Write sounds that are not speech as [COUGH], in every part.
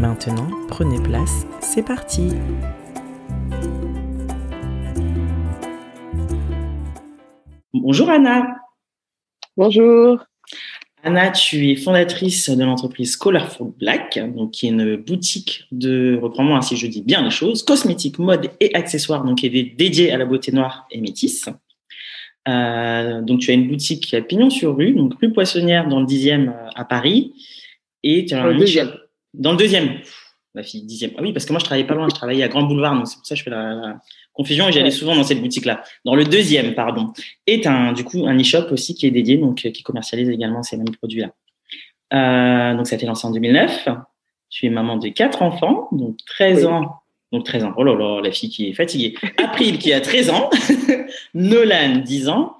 Maintenant, prenez place, c'est parti Bonjour Anna. Bonjour. Anna, tu es fondatrice de l'entreprise Colorful Black, donc qui est une boutique de, reprends-moi si je dis bien les choses, cosmétiques, mode et accessoires, donc qui est dédiée à la beauté noire et métisse. Euh, donc tu as une boutique qui a pignon sur rue, donc rue Poissonnière dans le 10e euh, à Paris, et tu as un deuxième. Dans le deuxième, ma fille, dixième. Ah oui, parce que moi, je travaillais pas loin, je travaillais à Grand Boulevard, donc c'est pour ça que je fais la, confusion et j'allais souvent dans cette boutique-là. Dans le deuxième, pardon. Et un, du coup, un e-shop aussi qui est dédié, donc qui commercialise également ces mêmes produits-là. Euh, donc, ça a été lancé en 2009. Tu es maman de quatre enfants, donc 13 ans. Donc 13 ans. Oh là là, la fille qui est fatiguée. April qui a 13 ans. [LAUGHS] Nolan, 10 ans.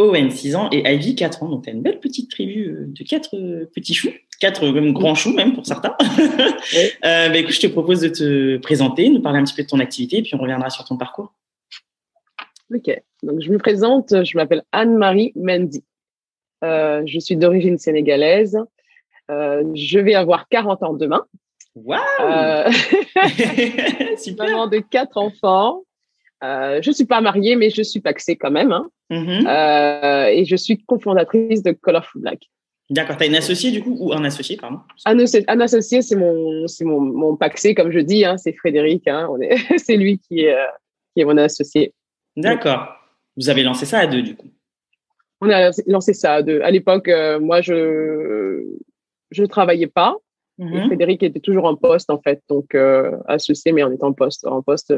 Owen, 6 ans. Et Ivy, 4 ans. Donc, tu as une belle petite tribu euh, de quatre euh, petits choux quatre même grands choux même pour certains. [LAUGHS] euh, bah, écoute, je te propose de te présenter, nous parler un petit peu de ton activité, et puis on reviendra sur ton parcours. Ok, donc je me présente, je m'appelle Anne-Marie Mendy. Euh, je suis d'origine sénégalaise. Euh, je vais avoir 40 ans demain. Waouh euh, [LAUGHS] [LAUGHS] Super. Maman de quatre enfants. Euh, je suis pas mariée, mais je suis paxée quand même. Hein. Mm-hmm. Euh, et je suis cofondatrice de Colorful Black. D'accord. Tu as une associée du coup ou un associé, pardon? Un, un associé, c'est mon, mon, mon paxé, comme je dis. Hein, c'est Frédéric. Hein, [LAUGHS] c'est lui qui est, euh, qui est mon associé. D'accord. Vous avez lancé ça à deux du coup? On a lancé ça à deux. À l'époque, euh, moi, je je travaillais pas. Mm-hmm. Frédéric était toujours en poste en fait, donc associé, mais on était en poste, en poste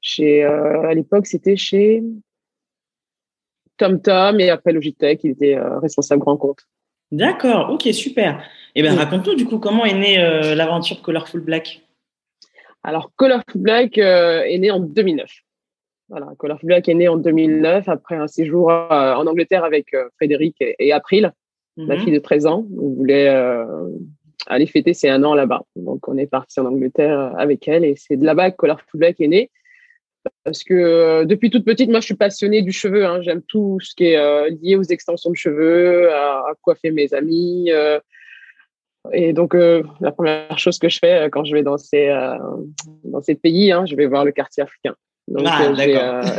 chez. à l'époque, c'était chez TomTom et après Logitech, il était euh, responsable grand compte. D'accord, ok, super. Et eh bien, raconte-nous du coup comment est née euh, l'aventure Colorful Black? Alors, Colorful Black euh, est né en 2009. Voilà, Colorful Black est né en 2009 après un séjour en Angleterre avec Frédéric et, April, ma mhm. fille de 13 ans. On voulait aller fêter ses un an là-bas. Donc, on est parti en Angleterre avec elle et c'est de là-bas que Colorful Black est né parce que euh, depuis toute petite, moi, je suis passionnée du cheveu. Hein. J'aime tout ce qui est euh, lié aux extensions de cheveux, à, coiffer mes amis. Euh. et donc, la première chose que je fais quand je vais dans ces, dans ces pays, hein, je vais voir le quartier africain. Donc, ah, d'accord. [LAUGHS]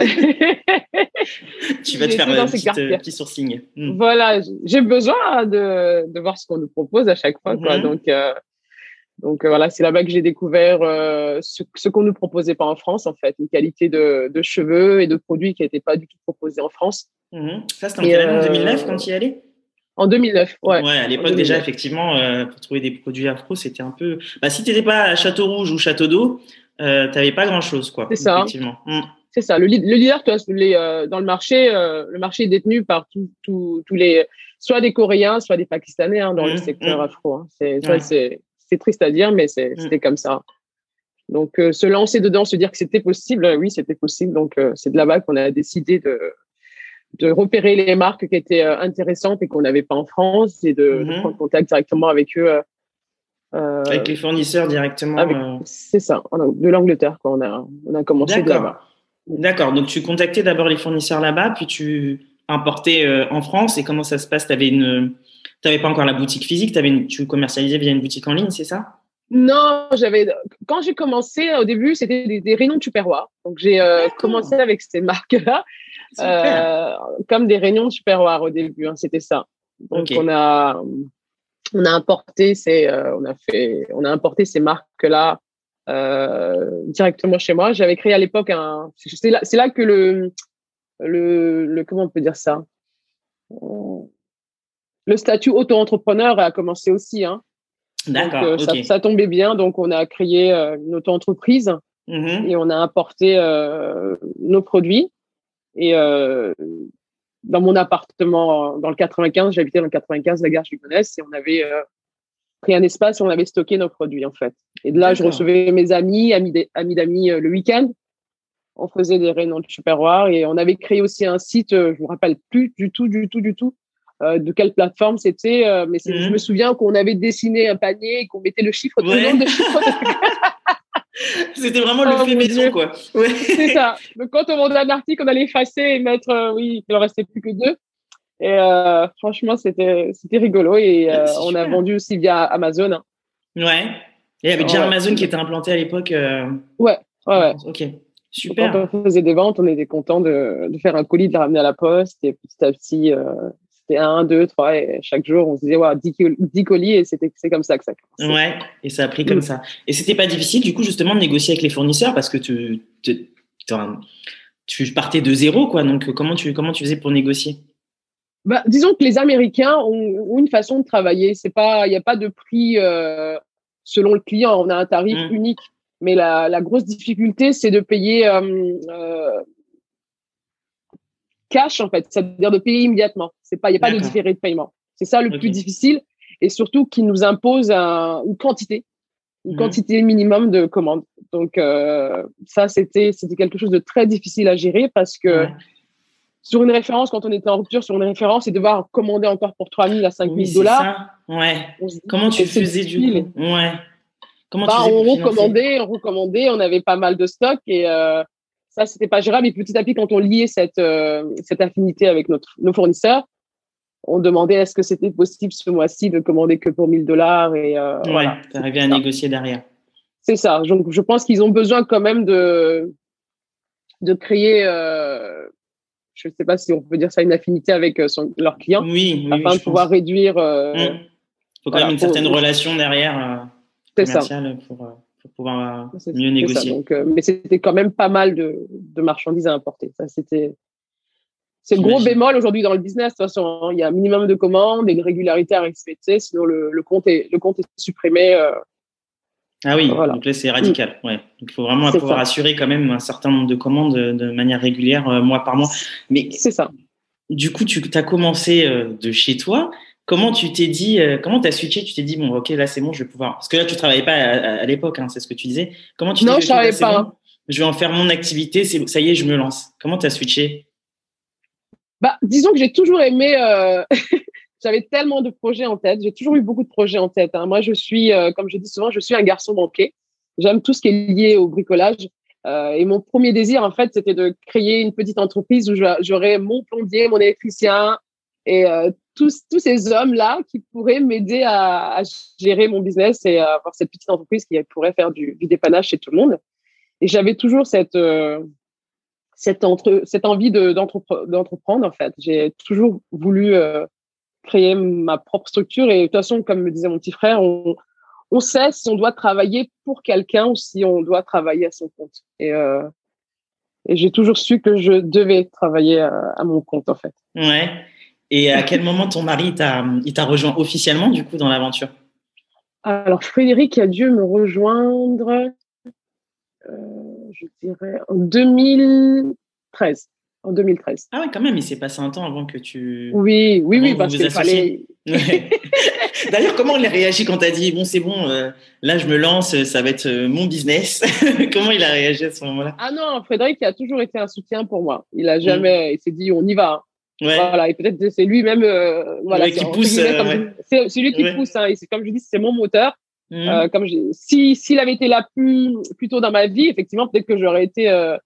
tu vas te [LAUGHS] faire un petit, petit sourcing. Hmm. Voilà, j'ai besoin de, de voir ce qu'on nous propose à chaque fois. Quoi. Mm-hmm. Donc, donc euh, voilà, c'est là-bas que j'ai découvert euh, ce, ce qu'on ne proposait pas en France, en fait, une qualité de, de cheveux et de produits qui n'étaient pas du tout proposés en France. Mmh. Ça, c'était en 2009 quand tu y allais? En 2009, ouais. Ouais, à l'époque déjà, effectivement, euh, pour trouver des produits afro, c'était un peu... Bah, si tu n'étais pas à Château Rouge ou Château d'Eau, euh, tu n'avais pas grand-chose, quoi. C'est ça. Effectivement. Mmh. C'est ça. Le, le leader, toi, les, euh, dans le marché, le marché est détenu par tous les... soit des Coréens, soit des Pakistanais hein, dans le mmh, secteur afro. Hein. C'est ouais c'est triste à dire, mais mm. c'était comme ça. Donc, euh, se lancer dedans, se dire que c'était possible, euh, oui, c'était possible. Donc, euh, c'est de là-bas qu'on a décidé de, de repérer les marques qui étaient intéressantes et qu'on n'avait pas en France et de, mm-hmm. prendre contact directement avec eux. avec les fournisseurs directement. C'est ça, de l'Angleterre, On a, on a commencé de là-bas. D'accord. Donc, tu contactais d'abord les fournisseurs là-bas, puis tu importais en France. Et comment ça se passe? Tu une n'avais pas encore la boutique physique, avais une, tu commercialisais via une boutique en ligne, c'est ça? Non, j'avais. Quand j'ai commencé au début, c'était des, des réunions de Tupperware. Donc j'ai euh, commencé avec ces marques-là, [LAUGHS] euh, comme des réunions de Tupperware au début. Hein, c'était ça. Donc on a on a importé ces euh, on a fait on a importé ces marques-là directement chez moi. J'avais créé à l'époque un. C'est là, là, que le, le, le, comment on peut dire ça? Le statut auto-entrepreneur a commencé aussi. Hein. D'accord. ça, ça, tombait bien, donc on a créé une auto-entreprise mm-hmm. et on a importé nos produits. Et dans mon appartement dans le 95, j'habitais dans le 95, la gare Gigonès, et on avait euh, pris un espace et on avait stocké nos produits, en fait. Et de là, je recevais mes amis, amis d'amis euh, le week-end. On faisait des réunions de superroir et on avait créé aussi un site, euh, je me rappelle plus du tout, du tout, du tout, de quelle plateforme c'était, mais je mmh. me souviens qu'on avait dessiné un panier et qu'on mettait le chiffre, de nombre de chiffres. [LAUGHS] C'était vraiment le oh, fait maison, quoi. C'est ça. Donc, quand on vendait un article, on allait effacer et mettre, euh, oui, il en restait plus que deux. Et euh, franchement, c'était rigolo. Et euh, on a vendu aussi via Amazon. Hein. Ouais. Et il y avait déjà Amazon qui était implanté à l'époque. Ouais, ouais, ouais. Ok. Super. Quand on faisait des ventes, on était content de, de, faire un colis, de le ramener à la poste. Et petit à petit, c'était un, deux, trois, et chaque jour, on se disait, ouais, 10, colis, et c'était, c'est comme ça que ça commence. Ouais, et ça a pris comme mm. ça. Et c'était pas difficile, du coup, justement, de négocier avec les fournisseurs, parce que tu, tu, tu partais de zéro, quoi. Donc, comment tu, comment tu faisais pour négocier? Bah, disons que les Américains ont, une façon de travailler. C'est pas, il n'y a pas de prix euh, selon le client. On a un tarif mm. unique. Mais la, la, grosse difficulté, c'est de payer euh, euh, cash en fait, c'est-à-dire de payer immédiatement. Il n'y a pas de différé de paiement. C'est ça le plus difficile et surtout qui nous impose une quantité, une mhm. quantité minimum de commandes. Donc euh, ça, c'était c'était quelque chose de très difficile à gérer parce que sur une référence, quand on était en rupture sur une référence, et devoir commander encore pour 3 000 à 5 000 dollars. Ouais. Comment tu faisais du coup? Ouais. Comment bah, on recommandait, on recommandait, on avait pas mal de stock et euh, ça, c'était pas gérable. Et petit à petit, quand on liait cette, euh, cette affinité avec notre, nos fournisseurs, on demandait est-ce que c'était possible ce mois-ci de commander que pour 1000 dollars. Et euh, ouais, à négocier derrière. C'est ça. Donc, je pense qu'ils ont besoin quand même de, de créer, euh, je ne sais pas si on peut dire ça, une affinité avec son, leurs clients. Oui, oui Afin de pouvoir réduire. Il mmh. faut quand même une certaine relation derrière. C'est ça. Pour, pour pouvoir mieux négocier. Donc, euh, mais c'était quand même pas mal de, de marchandises à importer. Ça, c'était. C'est le gros bémol aujourd'hui dans le business. De toute façon, hein. il y a un minimum de commandes et de régularité à respecter, sinon le, le compte, est, le compte est supprimé. Euh, ah oui, donc là c'est radical. Mm. Ouais. Il faut vraiment pouvoir assurer quand même un certain nombre de commandes de, manière régulière, euh, mois par mois. Mais c'est ça. Du coup, tu as commencé de chez toi. Comment tu t'es dit, euh, comment tu as switché Tu t'es dit, bon, ok, là, c'est bon, je vais pouvoir. Parce que là, tu travaillais pas à, l'époque, hein, c'est ce que tu disais. Comment tu Non, je travaillais pas. je vais en faire mon activité, ça y est, je me lance. Comment tu as switché? Bah, Disons que j'ai toujours aimé. Euh, [LAUGHS] j'avais tellement de projets en tête. J'ai toujours eu beaucoup de projets en tête. Hein. Moi, je suis, euh, comme je dis souvent, je suis un garçon banquier. J'aime tout ce qui est lié au bricolage. et mon premier désir, en fait, c'était de créer une petite entreprise où j'aurais mon plombier, mon électricien et tous, ces hommes-là qui pourraient m'aider à, gérer mon business et à avoir cette petite entreprise qui pourrait faire du, dépannage chez tout le monde. Et j'avais toujours cette, euh, cette, entre, cette envie d'entreprendre, en fait. J'ai toujours voulu euh, créer ma propre structure. Et de toute façon, comme me disait mon petit frère, on, on sait si on doit travailler pour quelqu'un ou si on doit travailler à son compte. Et, euh, j'ai toujours su que je devais travailler à, à mon compte, en fait. Ouais. Et à quel moment ton mari il t'a rejoint officiellement du coup dans l'aventure? Alors Frédéric a dû me rejoindre, euh, je dirais, en 2013. En 2013. Ah oui, quand même, il s'est passé un temps avant que tu. Oui, oui, oui, parce qu'il fallait. [LAUGHS] D'ailleurs, comment il a réagi quand tu as dit bon, c'est bon, euh, là je me lance, ça va être euh, mon business [LAUGHS] Comment il a réagi à ce moment-là? Ah non, Frédéric a toujours été un soutien pour moi. Il a jamais, il s'est dit on y va. Voilà, et peut-être c'est lui-même, euh, voilà, qui pousse. Euh, c'est lui qui pousse. Hein, et comme je dis, c'est mon moteur. Mmh. Euh, comme si s'il avait été là plus plus tôt dans ma vie, effectivement, peut-être que j'aurais été euh,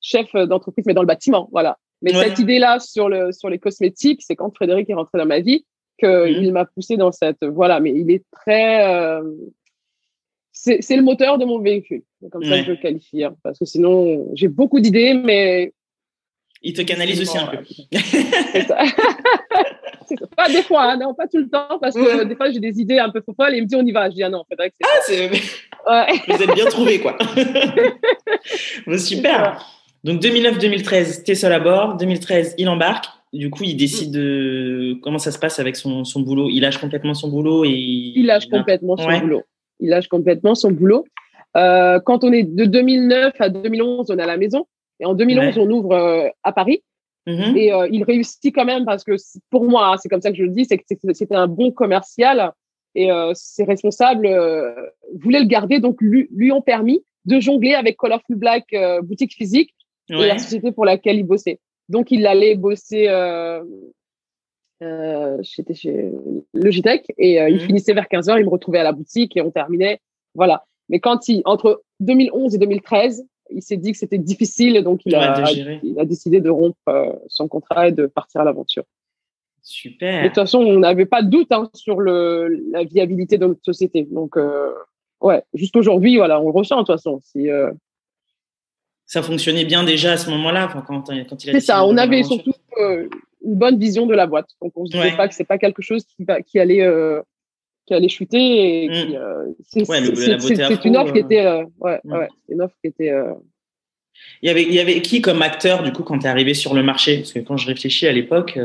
chef d'entreprise, mais dans le bâtiment, voilà. Mais cette idée-là sur le sur les cosmétiques, c'est quand Frédéric est rentré dans ma vie que mmh. il m'a poussé dans cette voilà. Mais il est très euh, c'est le moteur de mon véhicule, comme ça que je le qualifie, hein, parce que sinon j'ai beaucoup d'idées, mais il te canalise aussi un peu. [LAUGHS] pas des fois, hein, non, pas tout le temps, parce que des fois j'ai des idées un peu folles et il me dit on y va. Je dis ah non, c'est vrai que c'est. Ah, c'est. Vous êtes bien trouvé quoi. [LAUGHS] super. Donc 2009-2013, t'es seul à bord. 2013, il embarque. Du coup, il décide de comment ça se passe avec son, son boulot. Il lâche complètement son boulot et il lâche complètement son boulot. Il lâche complètement son boulot. Euh, quand on est de 2009 à 2011, on est à la maison. Et en 2011, on ouvre euh, à Paris. Mm-hmm. Et euh, il réussit quand même parce que pour moi, hein, c'est comme ça que je le dis, c'est que c'était un bon commercial et ses responsables voulaient le garder, donc lui, lui, ont permis de jongler avec Colorful Black boutique physique et la société pour laquelle il bossait. Donc il allait bosser j'étais chez Logitech et il mm-hmm. finissait vers 15h, il me retrouvait à la boutique et on terminait. Voilà. Mais quand il, entre 2011 et 2013, il s'est dit que c'était difficile, donc il, a, il, a, décidé de rompre euh, son contrat et de partir à l'aventure. Super. de toute façon, on n'avait pas de doute hein, sur le, la viabilité de notre société. Donc, euh, ouais, juste aujourd'hui, voilà, on le ressent de toute façon. Si, euh, Ça fonctionnait bien déjà à ce moment-là, quand, quand il a C'est ça, on avait surtout une bonne vision de la boîte. Donc, on ne se disait pas que c'est pas quelque chose qui, qui allait qui allait chuter. Et mm. euh, c'est une offre qui était, euh, ouais, mm. ouais, une offre qui était. Euh, il y avait, il y avait qui comme acteur du coup quand tu es arrivé sur le marché? Parce que quand je réfléchis à l'époque,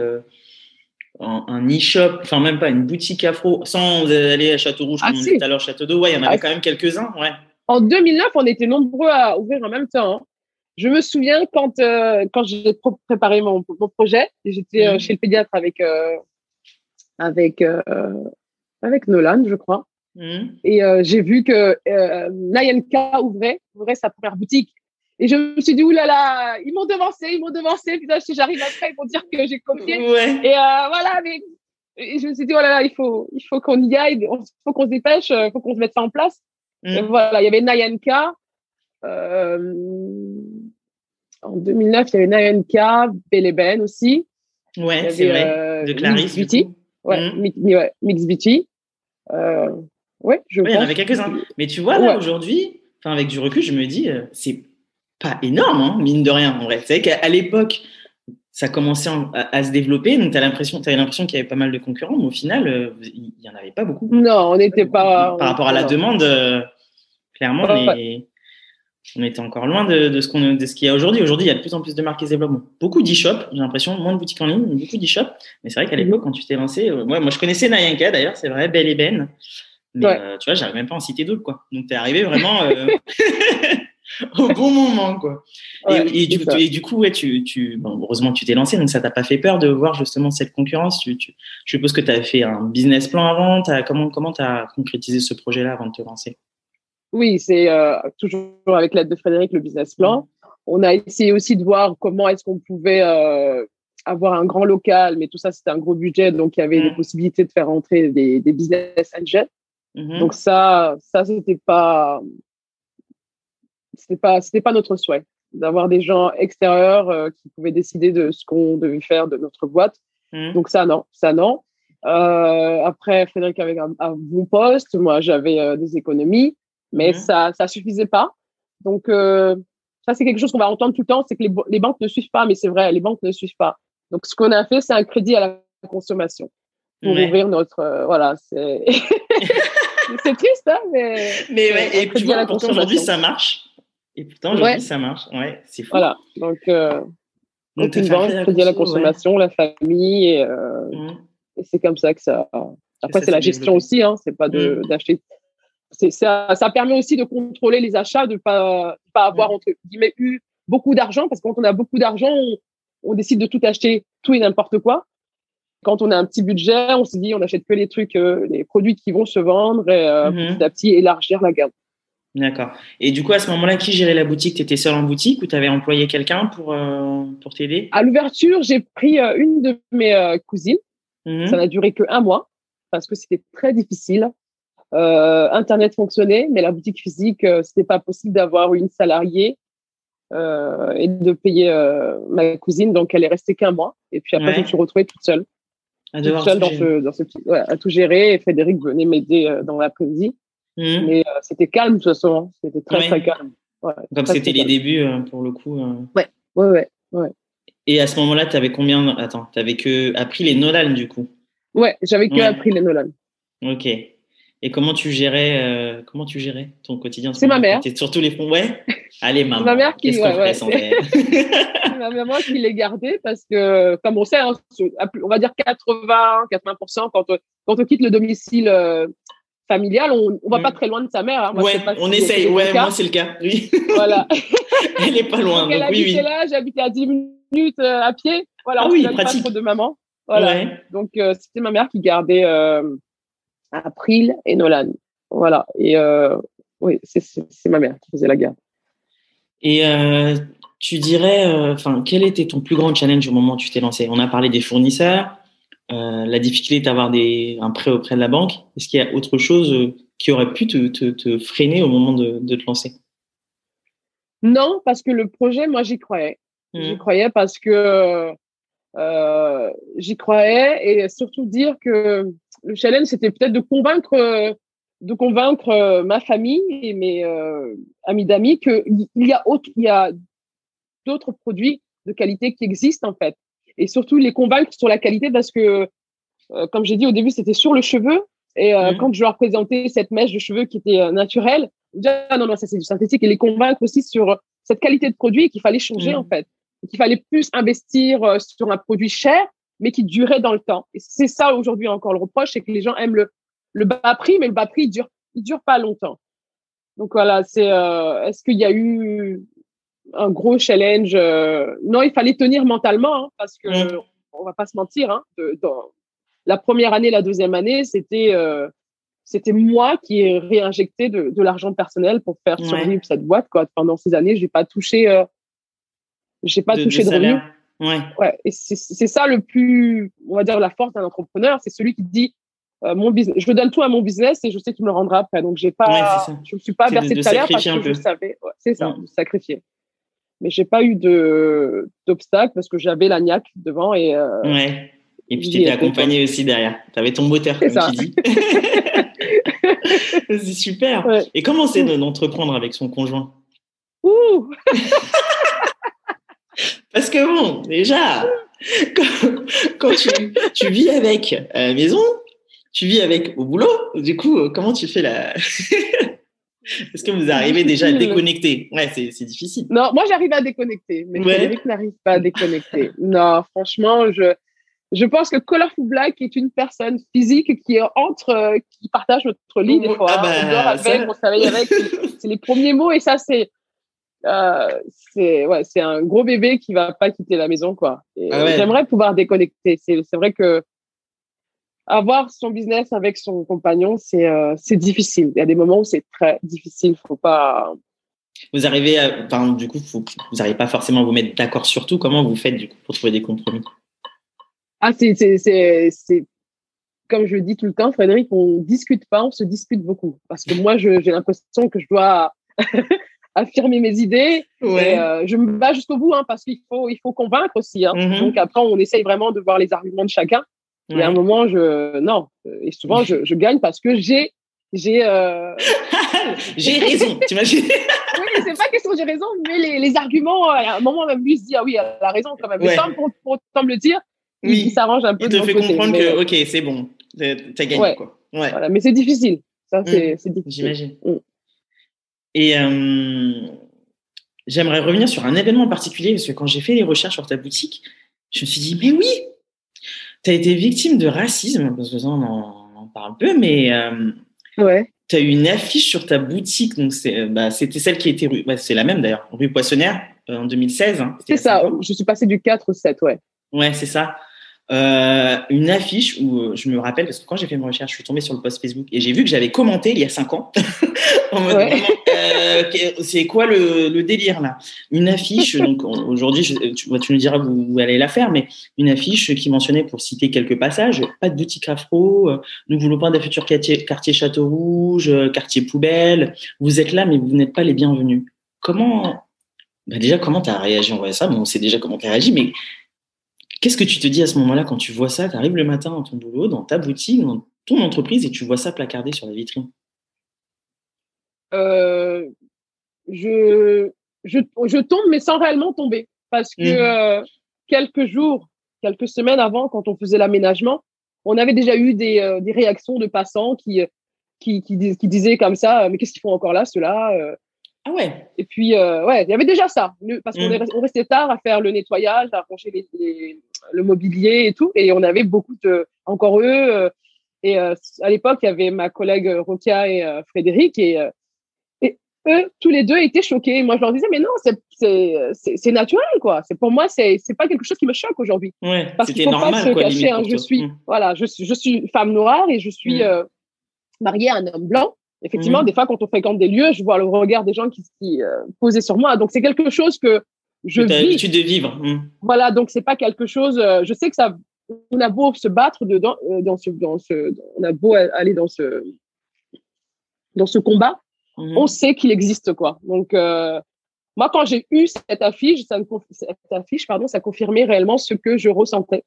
un, e-shop, enfin même pas une boutique afro, sans aller à Château Rouge, comme ah, on disait tout à l'heure, Château d'Eau, ouais, il y en avait ah, quand même quelques-uns, ouais. En 2009, on était nombreux à ouvrir en même temps. Hein. Je me souviens quand, quand j'ai préparé mon, mon projet, j'étais mm. chez le pédiatre avec, avec avec Nolan, je crois. Hmm. Et euh, j'ai vu que euh, Nayanka ouvrait, ouvrait sa première boutique. Et je me suis dit, oulala, là là, ils m'ont devancé, ils m'ont devancé. Putain, si j'arrive après, ils vont dire que j'ai copié. Et euh, voilà, mais je me suis dit, oh là là, il faut, il faut qu'on y aille, il faut qu'on se dépêche, il faut qu'on se mette ça en place. Et hmm. voilà, il y avait Nayanka. Euh, en 2009, il y avait Nayanka, Beleben aussi. Ouais, c'est vrai. De Clarisse. Mix Beauty. Ouais, hmm. Mix Beauty. Euh, ouais, je Il y en avait quelques-uns. Mais tu vois, là, aujourd'hui, avec du recul, je me dis, euh, c'est pas énorme, hein, mine de rien, en vrai. C'est vrai qu'à l'époque, ça commençait à, se développer, donc tu as l'impression, l'impression qu'il y avait pas mal de concurrents, mais au final, euh, il n'y en avait pas beaucoup. Non, on n'était pas. Par rapport à la demande, clairement, on était encore loin de, de ce qu'on de ce qu'il y a aujourd'hui. Aujourd'hui, il y a de plus en plus de marques qui se développent. Beaucoup d'e-shop, j'ai l'impression, moins de boutiques en ligne, beaucoup d'e-shop. Mais c'est vrai qu'à l'époque, quand tu t'es lancé, euh, moi, je connaissais Nayanka d'ailleurs, c'est vrai, Belle et Ben. Mais euh, tu vois, j'arrive même pas à en citer d'autres, quoi. Donc, tu es arrivé vraiment euh, [LAUGHS] au bon moment, quoi. et, du, et, du, coup, ouais, tu, tu, bon, heureusement, tu t'es lancé, donc ça t'a pas fait peur de voir justement cette concurrence. Tu, tu je suppose que tu avais fait un business plan avant. As, comment tu as concrétisé ce projet-là avant de te lancer? Oui, c'est euh, toujours avec l'aide de Frédéric, le business plan. On a essayé aussi de voir comment est-ce qu'on pouvait euh, avoir un grand local, mais tout ça, c'était un gros budget, donc il y avait des mm. possibilités de faire entrer des, des business angels. Mm-hmm. Donc ça, ça c'était pas, c'était pas, c'était pas notre souhait d'avoir des gens extérieurs euh, qui pouvaient décider de ce qu'on devait faire de notre boîte. Mm. Donc ça non, ça non. Euh, après, Frédéric avait un, un, bon poste, moi j'avais des économies mais mhm. ça ça suffisait pas. Donc euh, ça c'est quelque chose qu'on va entendre tout le temps, c'est que les, les, banques ne suivent pas, mais c'est vrai, les banques ne suivent pas. Donc ce qu'on a fait, c'est un crédit à la consommation pour ouvrir notre euh, voilà, c'est [LAUGHS] c'est triste hein, mais mais ouais, et tu vois, pourtant aujourd'hui ça marche. Et pourtant aujourd'hui ça marche. Ouais, c'est fou. Voilà. Donc euh, donc une banque, crédit à la consommation, la famille et, euh, et c'est comme ça que ça après c'est la gestion aussi hein, c'est pas de mhm. d'acheter ça, ça permet aussi de contrôler les achats, de ne pas, pas avoir entre guillemets eu beaucoup d'argent, parce que quand on a beaucoup d'argent, on, décide de tout acheter, tout et n'importe quoi. Quand on a un petit budget, on se dit on achète que les trucs, euh, les produits qui vont se vendre et euh, mhm. petit à petit élargir la gamme. D'accord. Et du coup, à ce moment-là, qui gérait la boutique? Tu étais seule en boutique ou tu avais employé quelqu'un pour, euh, pour t'aider? À l'ouverture, j'ai pris une de mes cousines. Mhm. Ça n'a duré que un mois parce que c'était très difficile. Euh, Internet fonctionnait, mais la boutique physique, euh, c'était pas possible d'avoir une salariée euh, et de payer ma cousine. Donc, elle est restée qu'un mois. Et puis après, je me suis retrouvée toute seule. À toute seule dans ce, dans ce, ouais, à tout gérer. Et Frédéric venait m'aider dans l'après-midi. Mmh. Mais c'était calme, de toute façon. Hein. C'était très, très calme. Comme c'était les débuts, pour le coup. Ouais, ouais, ouais. ouais. Et à ce moment-là, tu avais combien Attends, tu avais que appris les Nolan du coup? Ouais, j'avais que appris les Nolan. Ok. Et comment tu gérais, euh, comment tu gérais ton quotidien? C'est ma mère. Sur surtout les fonds. Ouais? Allez, maman. ma mère qui, ouais, ouais. C'est [LAUGHS] ma maman qui les gardait parce que, comme on sait, hein, on va dire 80, 80 quand on, quand on quitte le domicile euh, familial, on, on va pas mm. très loin de sa mère. Hein. ouais, on essaye. Ouais, moi c'est le cas. Oui. [LAUGHS] Voilà. [LAUGHS] elle est pas loin. Donc, elle oui, oui. là, j'habitais à 10 minutes euh, à pied. Voilà, ah oui, pratique. Pas trop de maman. Voilà. Donc c'était ma mère qui gardait April et Nolan. Voilà. Et euh, oui, c'est ma mère qui faisait la guerre. Et euh, tu dirais, euh, enfin, quel était ton plus grand challenge au moment où tu t'es lancé? On a parlé des fournisseurs, la difficulté d'avoir un prêt auprès de la banque. Est-ce qu'il y a autre chose qui aurait pu te, freiner au moment de, te lancer? Non, parce que le projet, moi, j'y croyais. J'y mmh. croyais parce que j'y croyais et surtout dire que le challenge, c'était peut-être de convaincre, euh, de convaincre euh, ma famille et mes euh, amis d'amis qu'il y a, il y a d'autres produits de qualité qui existent en fait. Et surtout les convaincre sur la qualité parce que, comme j'ai dit au début, c'était sur le cheveu. Et mmh. quand je leur présentais cette mèche de cheveux qui était naturelle, ah non, non, ça c'est du synthétique. Et les convaincre aussi sur cette qualité de produit qu'il fallait changer mmh. en fait. Qu'il fallait plus investir sur un produit cher mais qui durait dans le temps. Et c'est ça aujourd'hui encore le reproche, c'est que les gens aiment le, le bas prix, mais le bas prix, il dure, il dure pas longtemps. Donc voilà, c'est, euh, est-ce qu'il y a eu un gros challenge euh, Non, il fallait tenir mentalement, hein, parce que mm. on va pas se mentir. Hein, dans la première année, la deuxième année, c'était euh, c'était moi qui ai réinjecté de, de l'argent personnel pour faire survivre cette boîte. Quoi. Pendant ces années, j'ai pas touché, euh, j'ai pas touché de, de revenus. Ouais. ouais. Et c'est ça le plus, on va dire, la force d'un entrepreneur, c'est celui qui dit euh, mon business, je donne tout à mon business et je sais qu'il me le rendra après. Donc j'ai pas, je me suis pas versé de, salaire parce que je savais, c'est ça, de sacrifier. Mais j'ai pas eu de d'obstacle parce que j'avais la niaque devant et. Euh, ouais. Et puis tu étais accompagné aussi derrière. Tu avais ton moteur, comme ça. tu dis. [LAUGHS] [LAUGHS] c'est super. Et comment c'est d'entreprendre avec son conjoint? Ouh [LAUGHS] Parce que bon, déjà, quand, tu, vis avec à la maison, tu vis avec au boulot, du coup, comment tu fais la... [LAUGHS] Est-ce que vous arrivez déjà à déconnecter? Ouais, c'est difficile. Non, moi j'arrive à déconnecter, mais Frédéric n'arrive pas à déconnecter. non, franchement, je, je pense que Colorful Black est une personne physique qui est entre, qui partage notre lit des oh, fois. Ah bah, on dort avec, on travaille avec. C'est les premiers mots et ça, c'est euh, c'est ouais, c'est un gros bébé qui va pas quitter la maison quoi. Ah j'aimerais pouvoir déconnecter. C'est c'est vrai que avoir son business avec son compagnon, c'est euh, c'est difficile. Il y a des moments où c'est très difficile. Faut pas. Vous arrivez, à, enfin, du coup, vous n'arrivez pas forcément à vous mettre d'accord sur tout. Comment vous faites du coup pour trouver des compromis? Ah, c'est c'est comme je le dis tout le temps, Frédéric, on discute pas, on se dispute beaucoup. Parce que moi, j'ai l'impression que je dois affirmer mes idées. Et, euh, je me bats jusqu'au bout hein, parce qu'il faut, il faut convaincre aussi. Hein. Mm-hmm. Donc après, on essaye vraiment de voir les arguments de chacun. Et à un moment, je non. Et souvent, je, je gagne parce que j'ai j'ai euh... [LAUGHS] j'ai raison. T'imagines? [LAUGHS] Oui, c'est pas question j'ai raison, mais les, les arguments. Euh, à un moment, même lui se dit ah oui, elle a raison quand même. Mais sans pour, pour, me le dire, il, s'arrange un peu. Il te fait comprendre que ok, c'est bon, t'as gagné quoi. Ouais. Voilà, mais c'est difficile. Ça, c'est mm. difficile. J'imagine. Mm. Et euh, j'aimerais revenir sur un événement en particulier, parce que quand j'ai fait les recherches sur ta boutique, je me suis dit, mais oui, tu as été victime de racisme, parce que ça, on en, parle peu, mais euh, ouais. tu as eu une affiche sur ta boutique, donc bah, c'était celle qui était rue, bah, c'est la même d'ailleurs, rue Poissonnière, euh, en 2016. Hein, c'est ça, je suis passée du 4 au 7, ouais. Ouais, c'est ça. Euh, une affiche où euh, je me rappelle, parce que quand j'ai fait mes recherches, je suis tombée sur le post Facebook et j'ai vu que j'avais commenté il y a cinq ans. [LAUGHS] euh, c'est quoi le, le, délire là? Une affiche, donc aujourd'hui, tu, tu nous diras où vous allez la faire, mais une affiche qui mentionnait, pour citer quelques passages, pas de boutique afro, nous voulons pas d'un futur quartier, quartier Château Rouge, quartier poubelle, vous êtes là, mais vous n'êtes pas les bienvenus. Comment, bah déjà, comment tu as réagi? On voit ça, bon, on sait déjà comment tu as réagi, mais Qu'est-ce que tu te dis à ce moment-là quand tu vois ça? Tu arrives le matin dans ton boulot, dans ta boutique, dans ton entreprise et tu vois ça placardé sur la vitrine? Euh, je, je, je, tombe, mais sans réellement tomber. Parce que mmh. euh, quelques jours, quelques semaines avant, quand on faisait l'aménagement, on avait déjà eu des, euh, des réactions de passants qui, qui, qui, qui, disaient comme ça, mais qu'est-ce qu'ils font encore là, ceux-là Ah ouais. Et puis, ouais, il y avait déjà ça, parce qu'on mm. restait tard à faire le nettoyage, à ranger les, le mobilier et tout, et on avait beaucoup de, encore eux. et à l'époque, il y avait ma collègue Rokia et Frédéric, et eux, tous les deux étaient choqués. Moi, je leur disais, mais non, c'est naturel, quoi. C'est pour moi, c'est pas quelque chose qui me choque aujourd'hui. Ouais, parce qu'il faut normal, pas se quoi, cacher. Hein. Je suis, mmh. voilà, je, je suis femme noire et je suis mmh. euh, mariée à un homme blanc. Effectivement, mmh. des fois, quand on fréquente des lieux, je vois le regard des gens qui, qui euh, posaient sur moi. Donc, c'est quelque chose que je vis. l'habitude de vivre. Voilà, donc c'est pas quelque chose. Euh, je sais que ça. On a beau se battre dedans, euh, dans ce, dans ce, on a beau aller dans ce, dans ce combat Mhm. on sait qu'il existe quoi. Donc euh, moi quand j'ai eu cette affiche, ça cette affiche pardon, ça confirmait réellement ce que je ressentais.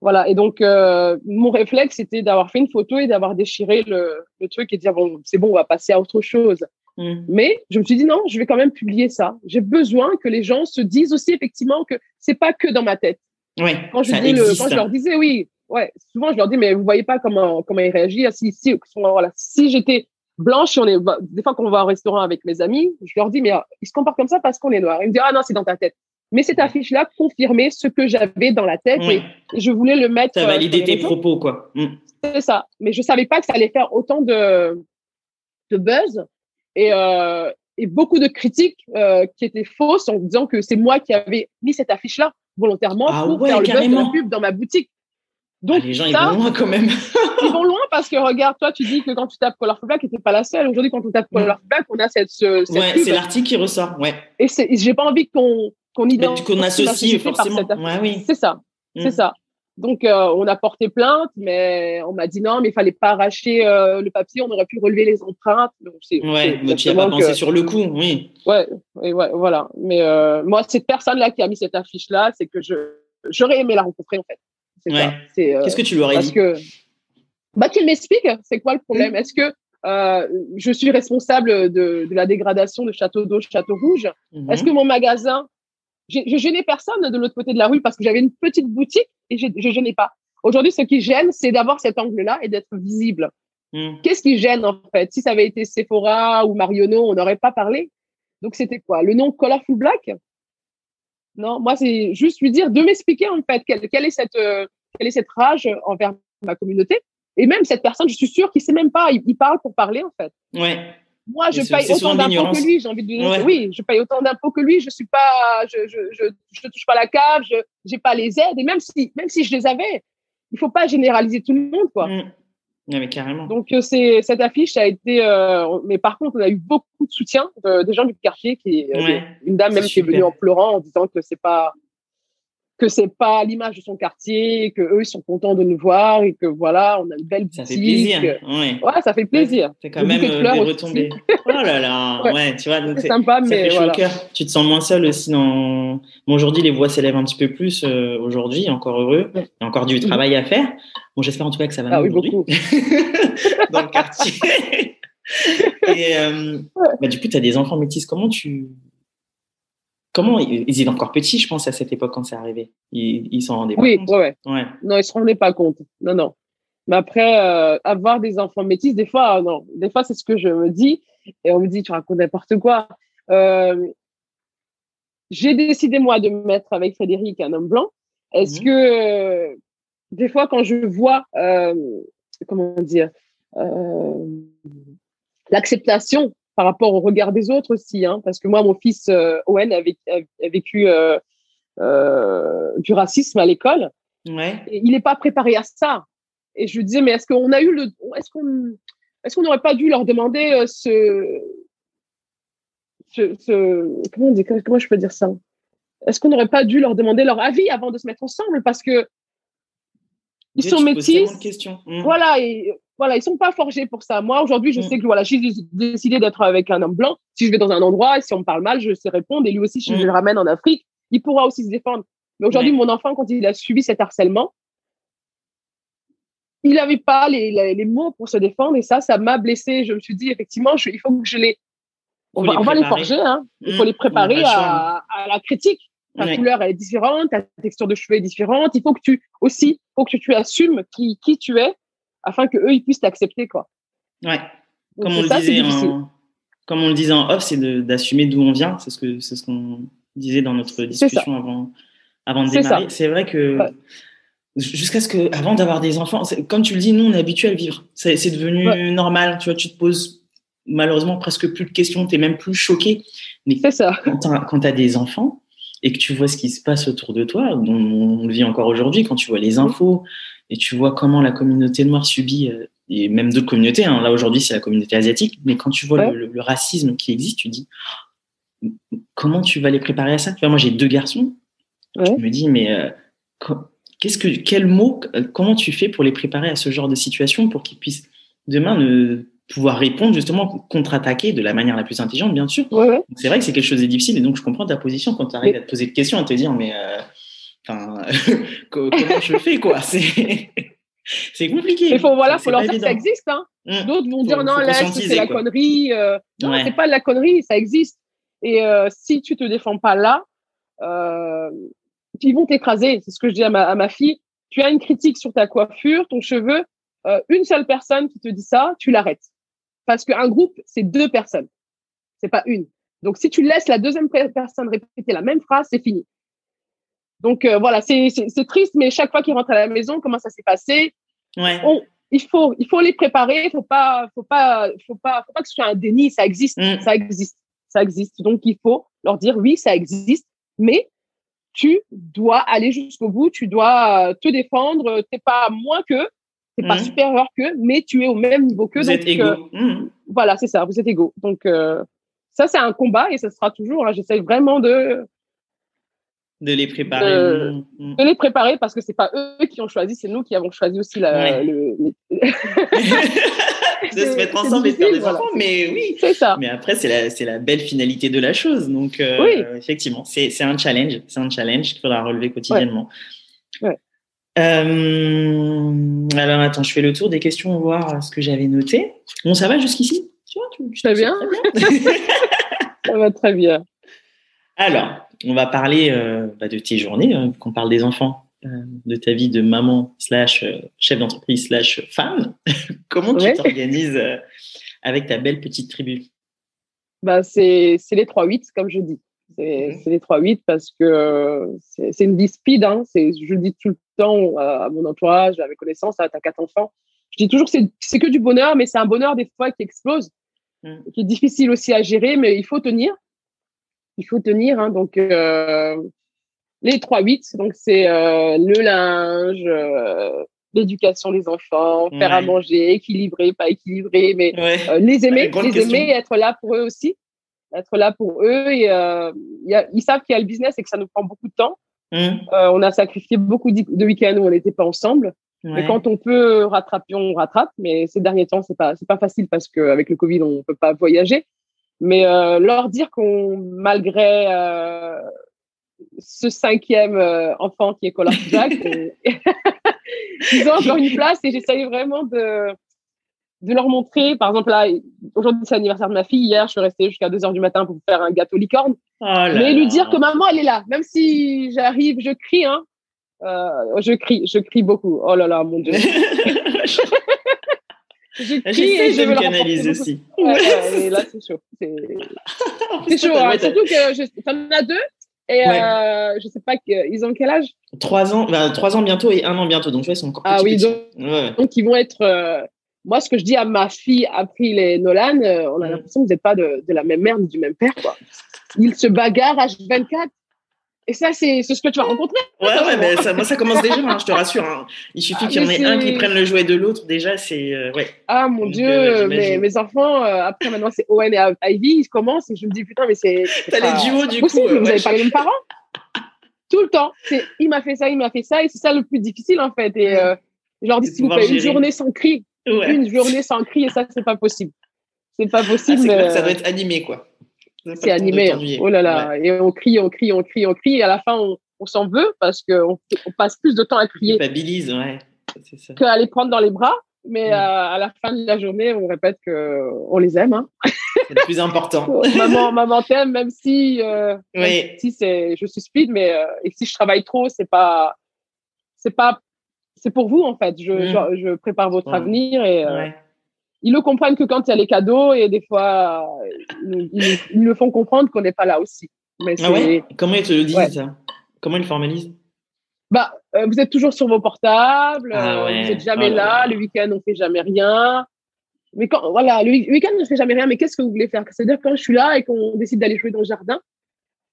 Voilà et donc euh, mon réflexe c'était d'avoir fait une photo et d'avoir déchiré le, le, truc et de dire bon c'est bon on va passer à autre chose. Mhm. Mais je me suis dit non, je vais quand même publier ça. J'ai besoin que les gens se disent aussi effectivement que c'est pas que dans ma tête. Ouais, quand je, dis quand je leur disais oui, ouais, souvent je leur dis mais vous voyez pas comment comment ils réagissent si si voilà, si j'étais blanche, on est, bah, des fois, quand on va au restaurant avec mes amis, je leur dis, mais ah, ils se comportent comme ça parce qu'on est noir. Ils me disent, ah non, c'est dans ta tête. Mais cette affiche-là confirmait ce que j'avais dans la tête et je voulais le mettre. Ça validait tes propos, quoi. Mm. C'est ça. Mais je savais pas que ça allait faire autant de, de buzz et, euh, et beaucoup de critiques euh, qui étaient fausses en disant que c'est moi qui avais mis cette affiche-là volontairement ah pour faire le buzz de la pub dans ma boutique. Donc, ah, les gens, ils vont loin quand même. ils vont [LAUGHS] loin parce que regarde, toi, tu dis que quand tu tapes Colorful Black, tu n'étais pas la seule. Aujourd'hui, quand on tape Colorful Black, on a cette. cette ouais, c'est l'article qui ressort. Ouais. Et j'ai pas envie qu'on qu'on identifie. Qu'on associe forcément. Ouais, oui. C'est ça. C'est mm. ça. Donc, euh, on a porté plainte, mais on m'a dit non, mais il fallait pas arracher euh, le papier, on aurait pu relever les empreintes. Donc, ouais, mais tu n'y as pas pensé sur le coup, oui. Ouais, ouais, voilà. Mais euh, moi, cette personne-là qui a mis cette affiche-là, c'est que je j'aurais aimé la rencontrer, en fait. Qu'est-ce que tu lui aurais parce dit que, bah, Qu'il m'explique, c'est quoi le problème? Mm. Est-ce que je suis responsable de, de, la dégradation de Château d'eau, Château Rouge? Mm-hmm. Est-ce que mon magasin, je gênais personne de l'autre côté de la rue parce que j'avais une petite boutique et je ne gênais pas. Aujourd'hui, ce qui gêne, c'est d'avoir cet angle-là et d'être visible. Mm. Qu'est-ce qui gêne en fait? Si ça avait été Sephora ou Marionneau, on n'aurait pas parlé. Donc c'était quoi? Le nom Colorful Black? Non, moi, c'est juste lui dire de m'expliquer, en fait, quelle, est cette, euh, quelle est cette rage envers ma communauté. Et même cette personne, je suis sûre qu'il ne sait même pas, il, parle pour parler, en fait. Ouais. Moi, je paye autant d'impôts que lui, j'ai envie de dire. Oui, je paye autant d'impôts que lui, je suis pas, je, je, je, je touche pas la cave, je n'ai pas les aides. Et même si, même si je les avais, il faut pas généraliser tout le monde, quoi. Mm mais carrément. Donc, euh, c'est, cette affiche a été. Euh, mais par contre, on a eu beaucoup de soutien des gens du quartier. Qui, euh, une dame même qui est venue en pleurant en disant que c'est pas que c'est pas l'image de son quartier, que eux ils sont contents de nous voir et que voilà, on a une belle boutique. Ça fait plaisir. Ouais, ouais ça fait plaisir. C'est quand même des retombées. [LAUGHS] oh là là, ouais, tu vois, c'est sympa, mais voilà. Tu te sens moins seul aussi dans. Bon, aujourd'hui, les voix s'élèvent un petit peu plus euh, aujourd'hui, encore heureux. Il y a encore du travail à faire. Bon, j'espère en tout cas que ça va ah, oui, beaucoup. [LAUGHS] dans le quartier. [LAUGHS] et euh, bah, du coup, tu as des enfants métis. Comment tu Comment ils, étaient encore petits, je pense, à cette époque quand c'est arrivé. Ils s'en rendaient pas compte. Oui, ouais, ouais. Non, ils se rendaient pas compte. Non, non. Mais après, euh, avoir des enfants métis, des fois, non. Des fois, c'est ce que je me dis. Et on me dit, tu racontes n'importe quoi. Euh, j'ai décidé, moi, de me mettre avec Frédéric, un homme blanc. Est-ce mhm. que, euh, des fois, quand je vois, comment dire, l'acceptation par rapport au regard des autres aussi, hein, parce que moi, mon fils euh, Owen a, vécu, euh, euh, du racisme à l'école. Ouais. il n'est pas préparé à ça. Et je lui disais, mais est-ce qu'on a eu le, est-ce qu'on, est-ce qu'on n'aurait pas dû leur demander ce, ce, comment, on dit, comment je peux dire ça? Est-ce qu'on n'aurait pas dû leur demander leur avis avant de se mettre ensemble? Parce que ils sont métis. Mmh. Voilà, et voilà, ils sont pas forgés pour ça. Moi, aujourd'hui, je mm. sais que voilà, j'ai décidé d'être avec un homme blanc. Si je vais dans un endroit et si on me parle mal, je sais répondre. Et lui aussi, si je mm. le ramène en Afrique, il pourra aussi se défendre. Mais aujourd'hui, mon enfant, quand il a subi cet harcèlement, il n'avait pas les, les, mots pour se défendre. Et ça, ça m'a blessé. Je me suis dit, effectivement, il faut que je les. On va, les forger, hein. il faut mm. les préparer à, à, la critique. Ta couleur elle est différente, ta texture de cheveux est différente. Il faut que tu aussi, faut que tu assumes qui, qui tu es afin que eux ils puissent t'accepter quoi. Ouais. Comme on, le disait en, comme on le disait en off, c'est d'assumer d'où on vient. C'est ce que c'est ce qu'on disait dans notre discussion avant avant de démarrer. C'est vrai que jusqu'à ce que avant d'avoir des enfants, comme tu le dis, nous on est habitué à le vivre. C'est devenu normal. Tu vois, tu te poses malheureusement presque plus de questions. Tu es même plus choqué. Mais ça. quand tu as des enfants et que tu vois ce qui se passe autour de toi, dont on le vit encore aujourd'hui, quand tu vois les infos et tu vois comment la communauté noire subit, euh, et même d'autres communautés, hein, là aujourd'hui c'est la communauté asiatique, mais quand tu vois le, racisme qui existe, tu dis comment tu vas les préparer à ça? Tu vois, Moi j'ai deux garçons, je me dis mais euh, qu'est-ce que, quel mot, euh, comment tu fais pour les préparer à ce genre de situation pour qu'ils puissent demain ne pouvoir répondre justement contre-attaquer de la manière la plus intelligente bien sûr? C'est vrai que c'est quelque chose de difficile. Et donc je comprends ta position quand tu arrives à te poser des questions et te dire mais Enfin, [LAUGHS] comment je fais quoi? C'est [LAUGHS] compliqué. Il faut voilà, faut leur dire que ça existe. Hein. Mmh. D'autres vont dire non, là, c'est la connerie. Euh, non, c'est pas de la connerie, ça existe. Et euh, si tu te défends pas là, euh, ils vont t'écraser. C'est ce que je dis à ma, à ma fille. Tu as une critique sur ta coiffure, ton cheveu. Une seule personne qui te dit ça, tu l'arrêtes. Parce qu'un groupe, c'est deux personnes. C'est pas une. Donc, si tu laisses la deuxième personne répéter la même phrase, c'est fini. Donc euh, voilà, c'est triste, mais chaque fois qu'ils rentrent à la maison, comment ça s'est passé? Ouais. il, faut, il faut les préparer, il faut pas, faut pas, faut pas, faut pas que ce soit un déni, ça existe, mm. ça existe, ça existe. Donc il faut leur dire oui, ça existe, mais tu dois aller jusqu'au bout, tu dois te défendre, t'es pas moins que, t'es pas mm. supérieur que, mais tu es au même niveau que. Vous donc, êtes égaux. Euh, mm. Voilà, c'est ça, vous êtes égaux. Donc euh, ça c'est un combat et ça sera toujours. Hein, J'essaie vraiment de de les préparer. Mm, mm. De, les préparer parce que c'est pas eux qui ont choisi, c'est nous qui avons choisi aussi la, le, [LAUGHS] [LAUGHS] de se mettre ensemble et faire des enfants, mais oui. C'est ça. Mais après, c'est la, c'est la belle finalité de la chose. Donc, euh, oui. effectivement, c'est, c'est un challenge. C'est un challenge qu'il faudra relever quotidiennement. Ouais. Euh, alors, attends, je fais le tour des questions, voir ce que j'avais noté. Bon, ça va jusqu'ici? Tu vois, tu, très, bien. très bien. [LAUGHS] ça va très bien. Alors, on va parler euh, bah, de tes journées, hein, qu'on parle des enfants, euh, de ta vie de maman slash euh, chef d'entreprise slash femme. [LAUGHS] Comment tu t'organises avec ta belle petite tribu? Bah, C'est les 3-8, comme je dis. C'est mhm. les 3-8 parce que c'est une vie speed. Hein. Je le dis tout le temps à mon entourage, à mes connaissances, tu as quatre enfants. Je dis toujours que c'est que du bonheur, mais c'est un bonheur des fois qui explose, mhm. qui est difficile aussi à gérer, mais il faut tenir il faut tenir. Hein, donc, euh, les 3-8, donc c'est euh, le linge, euh, l'éducation des enfants, faire à manger, équilibré, pas équilibré, mais les aimer, les aimer, être là pour eux aussi, être là pour eux. Et ils savent qu'il y a le business et que ça nous prend beaucoup de temps. Mmh. on a sacrifié beaucoup de week-ends où on n'était pas ensemble. Et quand on peut rattraper, on rattrape. Mais ces derniers temps, c'est pas c'est pas facile parce qu'avec le Covid, on peut pas voyager. Mais euh, leur dire qu'on, malgré euh, ce cinquième euh, enfant qui est Color Jack, [LAUGHS] [LAUGHS] ils ont encore une place et j'essaye vraiment de, de leur montrer. Par exemple, là, aujourd'hui, c'est l'anniversaire de ma fille. Hier, je suis restée jusqu'à 2 heures du matin pour faire un gâteau licorne. Oh mais lui dire que maman, elle est là. Même si j'arrive, je crie, hein. Euh, je crie, je crie beaucoup. Oh là là, mon Dieu. [LAUGHS] J'essaie de me canaliser aussi. Ouais, là, c'est chaud. C'est [LAUGHS] chaud. Hein. Surtout que t'en as deux. Et euh, je sais pas, ils ont quel âge? Trois ans, bah, trois ans bientôt et un an bientôt. Donc, vois, ils sont encore Ah oui, donc, donc, ils vont être. Euh, moi, ce que je dis à ma fille, April et Nolan, euh, on a l'impression que vous n'êtes pas de, de, la même mère ni du même père. Quoi. Ils se bagarrent H24. Et ça, c'est ce que tu vas rencontrer. Ouais, ouais, mais ça, moi, ça commence déjà, hein, je te rassure. Hein. Il suffit ah, qu'il y en ait un qui prenne le jouet de l'autre, déjà, c'est. Euh, ouais. Ah, mon Dieu, euh, mes enfants, euh, après, maintenant, c'est Owen et Ivy, ils commencent et je me dis, putain, mais c'est. T'as les duos, du possible, coup. Vous n'avez pas les mêmes parents? Tout le temps. Il m'a fait ça, il m'a fait ça, et c'est ça le plus difficile, en fait. Et je leur dis, s'il vous plaît, une journée sans cri. Une journée sans cri, et ça, c'est pas possible. C'est pas ah, possible. ça doit être animé, quoi. C'est animé. Hein. Oh là là. Et on crie, on crie, on crie, on crie. Et à la fin, on, on s'en veut parce qu'on on passe plus de temps à crier. Culpabilise, ouais. Qu'à les prendre dans les bras. mais à la fin de la journée, on répète qu'on les aime. Hein. C'est le plus important. [LAUGHS] maman, maman t'aime, même si, euh, oui. si c'est, je suis speed, mais euh, et si je travaille trop, c'est pas, c'est pas, c'est pour vous en fait. Je, mm. je, prépare votre avenir et euh, ils le comprennent que quand il y a les cadeaux et des fois ils, ils, le font comprendre qu'on n'est pas là aussi. Mais ah ouais? Comment ils te le disent ça? Comment ils le formalisent? Bah, vous êtes toujours sur vos portables, ah vous n'êtes jamais oh là, le week-end on fait jamais rien. Mais quand, voilà, le week-end, je ne fais jamais rien, mais qu'est-ce que vous voulez faire? C'est-à-dire quand je suis là et qu'on décide d'aller jouer dans le jardin,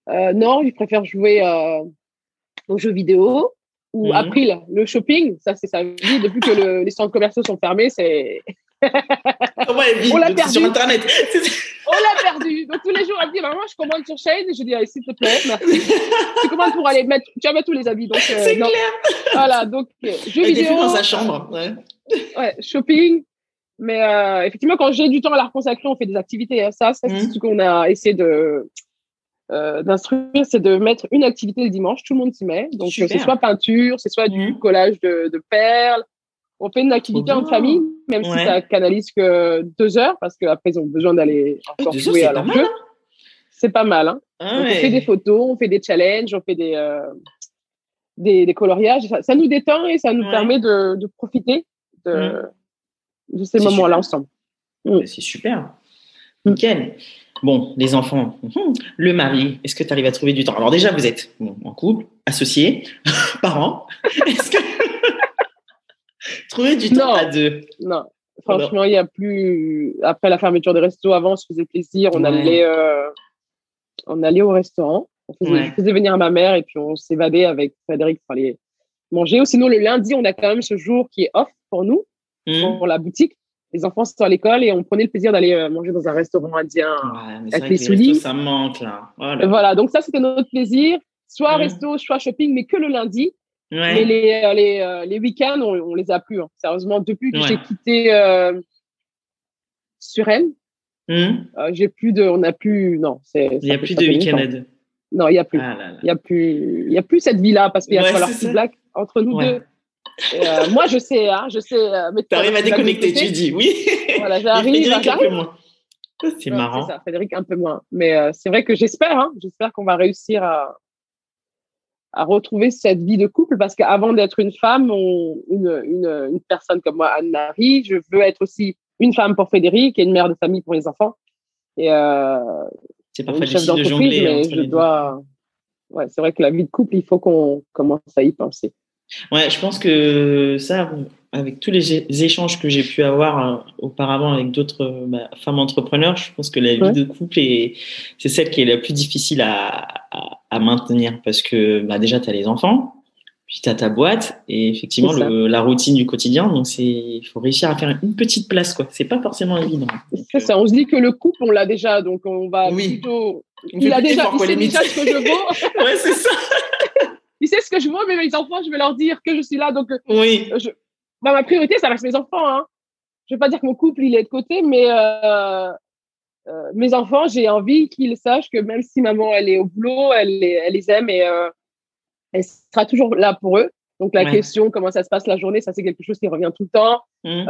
euh, non, je préfère jouer euh, aux jeux vidéo ou mmh. April, le shopping, ça c'est sa vie. Depuis que les centres commerciaux sont fermés, c'est. On l'a perdu sur Internet. on l'a perdu. Donc tous les jours, elle dit Maman, je commande sur Shane. Je dis S'il te plaît, merci. tu commandes pour aller mettre. Tu vas mettre tous les habits. Donc, euh, c'est clair. Voilà, donc jeux vidéo. dans sa chambre. Ouais. ouais shopping, mais euh, effectivement, quand j'ai du temps à la consacrer, on fait des activités. Hein. Ça, c'est mmh. ce qu'on a essayé de euh, d'instruire, c'est de mettre une activité le dimanche. Tout le monde s'y met. Donc, c'est soit peinture, c'est soit du mmh. collage de, de, perles. On fait une activité en famille, même si ça canalise que deux heures, parce qu'après, ils ont besoin d'aller encore jouer à leur jeu. Hein. C'est pas mal. Hein. Ah on fait des photos, on fait des challenges, on fait des, euh, des, des, coloriages. Ça, nous détend et ça nous permet de, de profiter de, mmh de ces moments-là ensemble. Mm. C'est super. Nickel. Bon, les enfants, hum, le mari, est-ce que tu arrives à trouver du temps? Alors déjà, vous êtes en couple, associés, [LAUGHS] parents. Est-ce que trouver du temps à deux Non, franchement, il n'y a plus. Après la fermeture des restos, avant, on se faisait plaisir, on allait, euh, on allait au restaurant, on faisait, venir ma mère et puis on s'évadait avec Frédéric pour aller manger. Ou sinon, le lundi, on a quand même ce jour qui est off pour nous. Mmh. pour la boutique. Les enfants sont à l'école et on prenait le plaisir d'aller euh, manger dans un restaurant indien avec les souliers. Ça manque là. Voilà, donc ça c'était notre plaisir. Soit mmh. resto, soit shopping, mais que le lundi. Mais les, euh, les, euh, les week-ends, on, on, les a plus. Hein. Sérieusement, depuis que j'ai quitté euh, Suresnes, mmh. j'ai plus de, on n'a plus, non. Il n'y a plus de week-end Non, il n'y a plus. Ah il n'y a plus, il y a plus cette vie-là parce qu'il y a falloir petit black entre nous deux. Euh, moi, je sais, hein, je sais. Euh, tu arrives à déconnecter, tu dis, oui. Voilà, [LAUGHS] j'arrive. un peu moins. C'est marrant. C'est ça, Frédéric un peu moins. Mais euh, c'est vrai que j'espère, hein, j'espère qu'on va réussir à, à retrouver cette vie de couple parce qu'avant d'être une femme, une, une, une, personne comme moi, Anne-Marie, je veux être aussi une femme pour Frédéric et une mère de famille pour les enfants. Et euh, c'est parfois difficile de jongler. Mais je dois. Ouais, c'est vrai que la vie de couple, il faut qu'on commence à y penser. Ouais, je pense que ça, avec tous les échanges que j'ai pu avoir euh, auparavant avec d'autres euh, bah, femmes entrepreneurs, je pense que la vie de couple est, c'est celle qui est la plus difficile à, à, maintenir parce que bah, déjà, tu as les enfants, puis tu as ta boîte et effectivement le, la routine du quotidien. Donc, il faut réussir à faire une petite place, quoi. C'est pas forcément évident. C'est ça. On se dit que le couple, on l'a déjà, donc on va plutôt. Il a déjà, il sait déjà ce que je vaux. [LAUGHS] ouais, c'est ça. [LAUGHS] il sait ce que je veux, mais mes enfants, je vais leur dire que je suis là. Donc, euh, oui. Je, bah, ma priorité, ça reste mes enfants. Hein. Je vais pas dire que mon couple, il est de côté, mais euh, euh, mes enfants, j'ai envie qu'ils sachent que même si maman, elle est au boulot, elle les, elle les aime et euh, elle sera toujours là pour eux. Donc, la question, comment ça se passe la journée, ça, c'est quelque chose qui revient tout le temps. Mmh.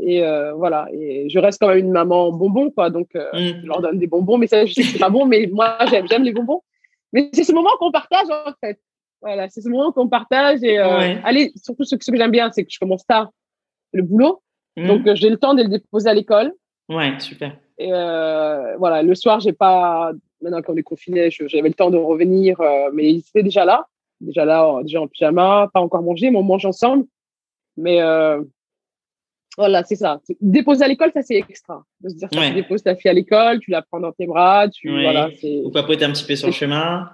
Et voilà. Et je reste quand même une maman bonbon, quoi. Donc, mmh. je leur donne des bonbons, mais ça, je sais que c'est pas bon, mais moi, j'aime, j'aime les bonbons. Mais c'est ce moment qu'on partage, en fait. Voilà, c'est ce moment qu'on partage. Et euh, allez, surtout ce, que j'aime bien, c'est que je commence tard le boulot. Mhm. Donc, euh, j'ai le temps de le déposer à l'école. Ouais, super. Et euh, voilà, le soir, j'ai pas. Maintenant qu'on est confiné, j'avais le temps de revenir, mais ils étaient déjà là. Déjà là, déjà en pyjama, pas encore mangé, mais on mange ensemble. Mais voilà, c'est ça. Déposer à l'école, ça c'est extra. De se dire, ouais. tu déposes ta fille à l'école, tu la prends dans tes bras, tu voilà, Ou papoter un petit peu sur le chemin.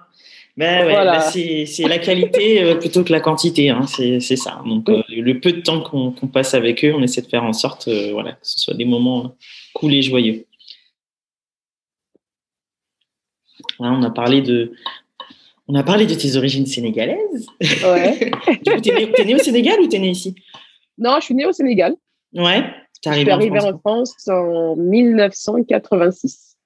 Ben ouais, ben c'est la qualité euh, plutôt que la quantité, hein, c'est ça. Donc euh, le peu de temps qu'on passe avec eux, on essaie de faire en sorte euh, voilà, que ce soit des moments cool et joyeux. on a parlé de, on a parlé de tes origines sénégalaises. Ouais. [LAUGHS] du coup, t'es né, né, au Sénégal ou t'es né ici? Non, je suis née au Sénégal. Ouais. Je suis arrivée en France en 1986.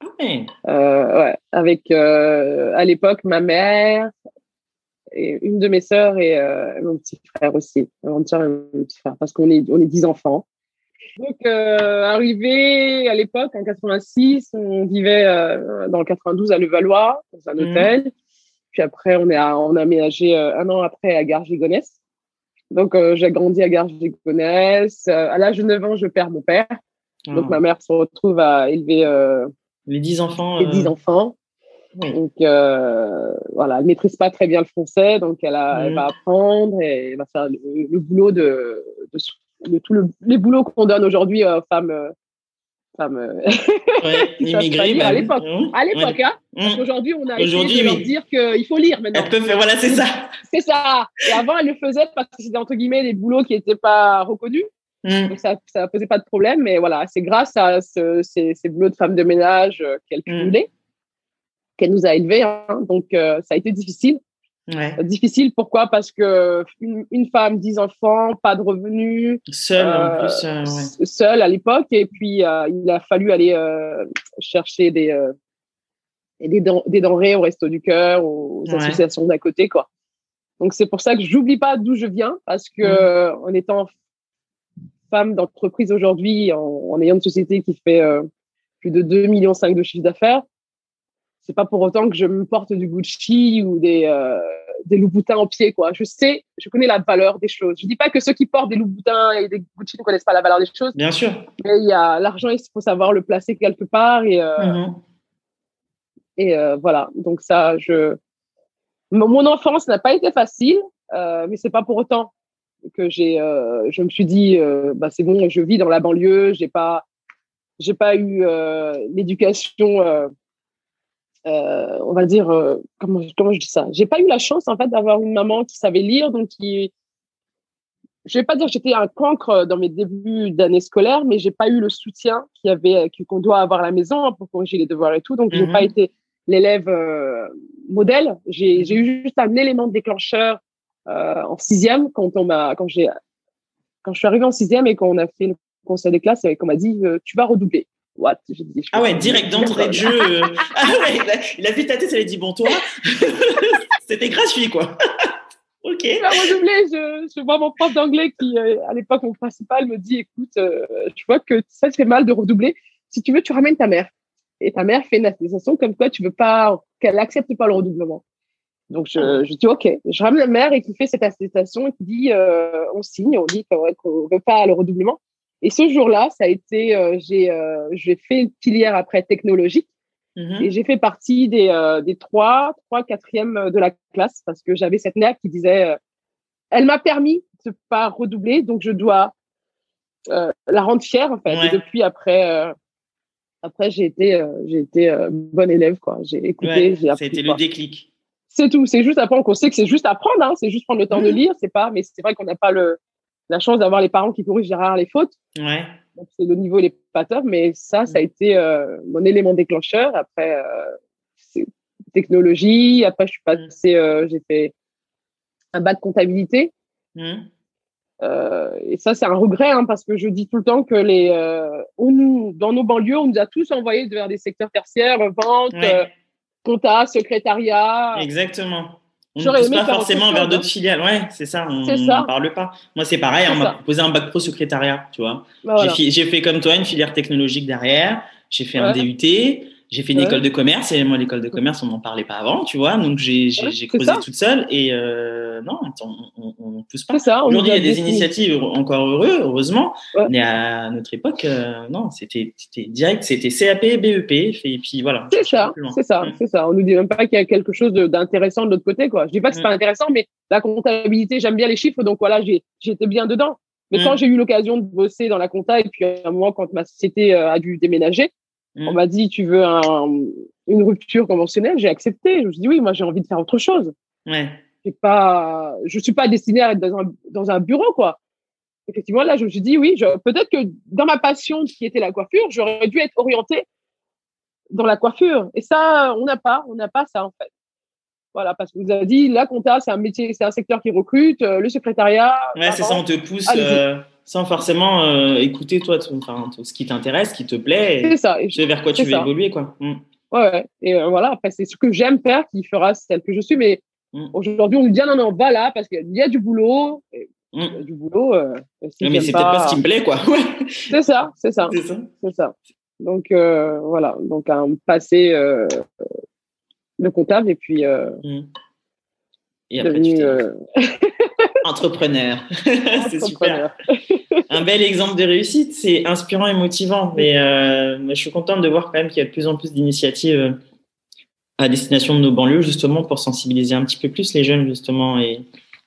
Ah. Euh, ouais. Avec, euh, à l'époque, ma mère et une de mes sœurs et mon petit frère aussi. Mon petit frère, parce qu'on est, on est dix enfants. Donc, arrivé à l'époque, en 86, on vivait dans le 92 à Levallois, dans un mmh. hôtel. Puis après, on, est on a aménagé un an après à Garges-Gonesse. Donc, j'ai grandi à Garges-Gonesse. à l'âge de 9 ans, je perds mon père. Donc, ah. ma mère se retrouve à élever les 10 enfants. Les 10 enfants. Donc euh, voilà, elle maîtrise pas très bien le français, donc elle, a, elle va apprendre et elle va faire le, boulot de, de, tous les boulots qu'on donne aujourd'hui aux femmes. Euh, femmes euh, ouais, [LAUGHS] immigrées, à l'époque. Mmh. À l'époque, hein, parce mmh. qu'aujourd'hui, on a essayé de leur dire qu'il faut lire maintenant. Elle peut faire, voilà, c'est [LAUGHS] ça. C'est ça. Et avant, elle le faisait parce que c'était entre guillemets des boulots qui n'étaient pas reconnus. Mmh. Donc ça ne posait pas de problème, mais voilà, c'est grâce à ce, ces, ces, boulots de femmes de ménage qu'elle cumulait qu'elle nous a élevés. Hein. donc, euh, ça a été difficile. Ouais. Difficile, pourquoi? Parce que une, femme, dix enfants, pas de revenus. Seule, en plus. Euh, seule à l'époque. Et puis, euh, il a fallu aller chercher des, des, des, denrées au Resto du Cœur, aux associations d'à côté, quoi. Donc, c'est pour ça que j'oublie pas d'où je viens, parce que mmh. en étant femme d'entreprise aujourd'hui, en, en, ayant une société qui fait plus de 2,5 millions de chiffre d'affaires, c'est pas pour autant que je me porte du Gucci ou des euh, des Louboutins en pied quoi. Je sais, je connais la valeur des choses. Je dis pas que ceux qui portent des Louboutins et des Gucci ne connaissent pas la valeur des choses. Bien sûr. Mais il y a l'argent, il faut savoir le placer quelque part et euh, mm-hmm. et euh, voilà. Donc ça, je mon enfance n'a pas été facile, mais c'est pas pour autant que j'ai je me suis dit bah c'est bon, je vis dans la banlieue, j'ai pas j'ai pas eu l'éducation euh, on va dire, euh, comment, comment je dis ça? J'ai pas eu la chance en fait d'avoir une maman qui savait lire, donc qui, je vais pas dire que j'étais un cancre dans mes débuts d'année scolaire, mais j'ai pas eu le soutien qu'il y avait, qu'on doit avoir à la maison pour corriger les devoirs et tout. Donc, j'ai pas mhm. été l'élève euh, modèle. J'ai eu juste un élément déclencheur en sixième quand on m'a, quand j'ai, quand je suis arrivée en sixième et qu'on a fait le conseil des classes et qu'on m'a dit, tu vas redoubler what? Ah ouais, direct d'entrée de jeu. Euh. ah ouais, il a, vu ta tête, il a dit bon toi, [LAUGHS] c'était gratuit quoi. [LAUGHS] ok. Je vais redoubler. Je, je, vois mon prof d'anglais qui, euh, à l'époque, mon principal me dit écoute, euh, je vois que ça te fait mal de redoubler. Si tu veux, tu ramènes ta mère. Et ta mère fait une attestation comme quoi tu veux pas qu'elle accepte pas le redoublement. Donc je, je dis ok, je ramène la mère et qui fait cette attestation et qui dit on signe, on dit qu'on ne veut pas le redoublement. Et ce jour-là, ça a été, euh, j'ai, euh, j'ai fait une filière après technologique mhm. et j'ai fait partie des, euh, des trois, trois quatrièmes de la classe parce que j'avais cette mère qui disait, elle m'a permis de pas redoubler, donc je dois la rendre fière en fait. Et depuis après, après j'ai été, j'ai été bonne élève quoi. J'ai écouté, j'ai appris. C'était le déclic. C'est tout. C'est juste apprendre. On sait que c'est juste apprendre. Hein. C'est juste prendre le temps de mhm. lire. C'est pas. Mais c'est vrai qu'on n'a pas le la chance d'avoir les parents qui corrigent derrière les fautes. Ouais. Donc, c'est le niveau, n'est pas top, mais ça, ça a été euh, mon élément déclencheur. Après, euh, c'est technologie. Après, je suis passée, euh, j'ai fait un bac de comptabilité. Mmh. et ça, c'est un regret, hein, parce que je dis tout le temps que les, on dans nos banlieues, on nous a tous envoyés vers des secteurs tertiaires, vente, compta, secrétariat. Exactement. On ne pousse pas forcément vers d'autres hein. filiales. Ouais, c'est ça. On n'en parle pas. Moi, c'est pareil. On m'a proposé un bac pro secrétariat, tu vois. Bah, j'ai fait comme toi une filière technologique derrière. J'ai fait un DUT. J'ai fait une école de commerce et moi, l'école de commerce, on n'en parlait pas avant, tu vois. Donc, j'ai creusé toute seule et euh, non, on ne pousse pas. Aujourd'hui, il y a des initiatives encore heureux, heureusement. Mais à notre époque, euh, non, c'était direct, c'était CAP, BEP et puis voilà. C'est ça, c'est ça, c'est ça. On nous dit même pas qu'il y a quelque chose d'intéressant de, l'autre côté, quoi. Je dis pas que c'est pas intéressant, mais la comptabilité, j'aime bien les chiffres, donc voilà, j'étais bien dedans. Mais quand j'ai eu l'occasion de bosser dans la compta et puis à un moment, quand ma société euh, a dû déménager, on mm. m'a dit, tu veux une rupture conventionnelle? J'ai accepté. Je me suis dit, oui, moi, j'ai envie de faire autre chose. Ouais. Pas, je suis pas destinée à être dans un, dans un bureau, quoi. Effectivement, là, je me suis dit, oui, peut-être que dans ma passion qui était la coiffure, j'aurais dû être orientée dans la coiffure. Et ça, on n'a pas, on n'a pas ça, en fait. Voilà, parce que vous avez dit, la compta, c'est un métier, c'est un secteur qui recrute, euh, le secrétariat. Ouais, c'est ça, on te pousse euh, sans forcément euh, écouter toi, enfin, ce qui t'intéresse, ce qui te plaît. C'est ça. Et vers quoi tu veux évoluer, quoi. Mm. Ouais, et voilà, après, c'est ce que j'aime faire qui fera celle que je suis, mais Mm. Aujourd'hui, on nous dit non, non, va là parce qu'il y a du boulot. Mm. Il y a du boulot. Euh, mais c'est peut-être pas ce qui me plaît, quoi. [LAUGHS] c'est ça, c'est ça. C'est ça. ça. Donc, euh, voilà. Donc, un passé euh, de comptable et puis. Et après, devenu, [LAUGHS] entrepreneur. [LAUGHS] c'est super. Un bel exemple de réussite. C'est inspirant et motivant. Mais je suis contente de voir quand même qu'il y a de plus en plus d'initiatives à destination de nos banlieues, justement, pour sensibiliser un petit peu plus les jeunes, justement, et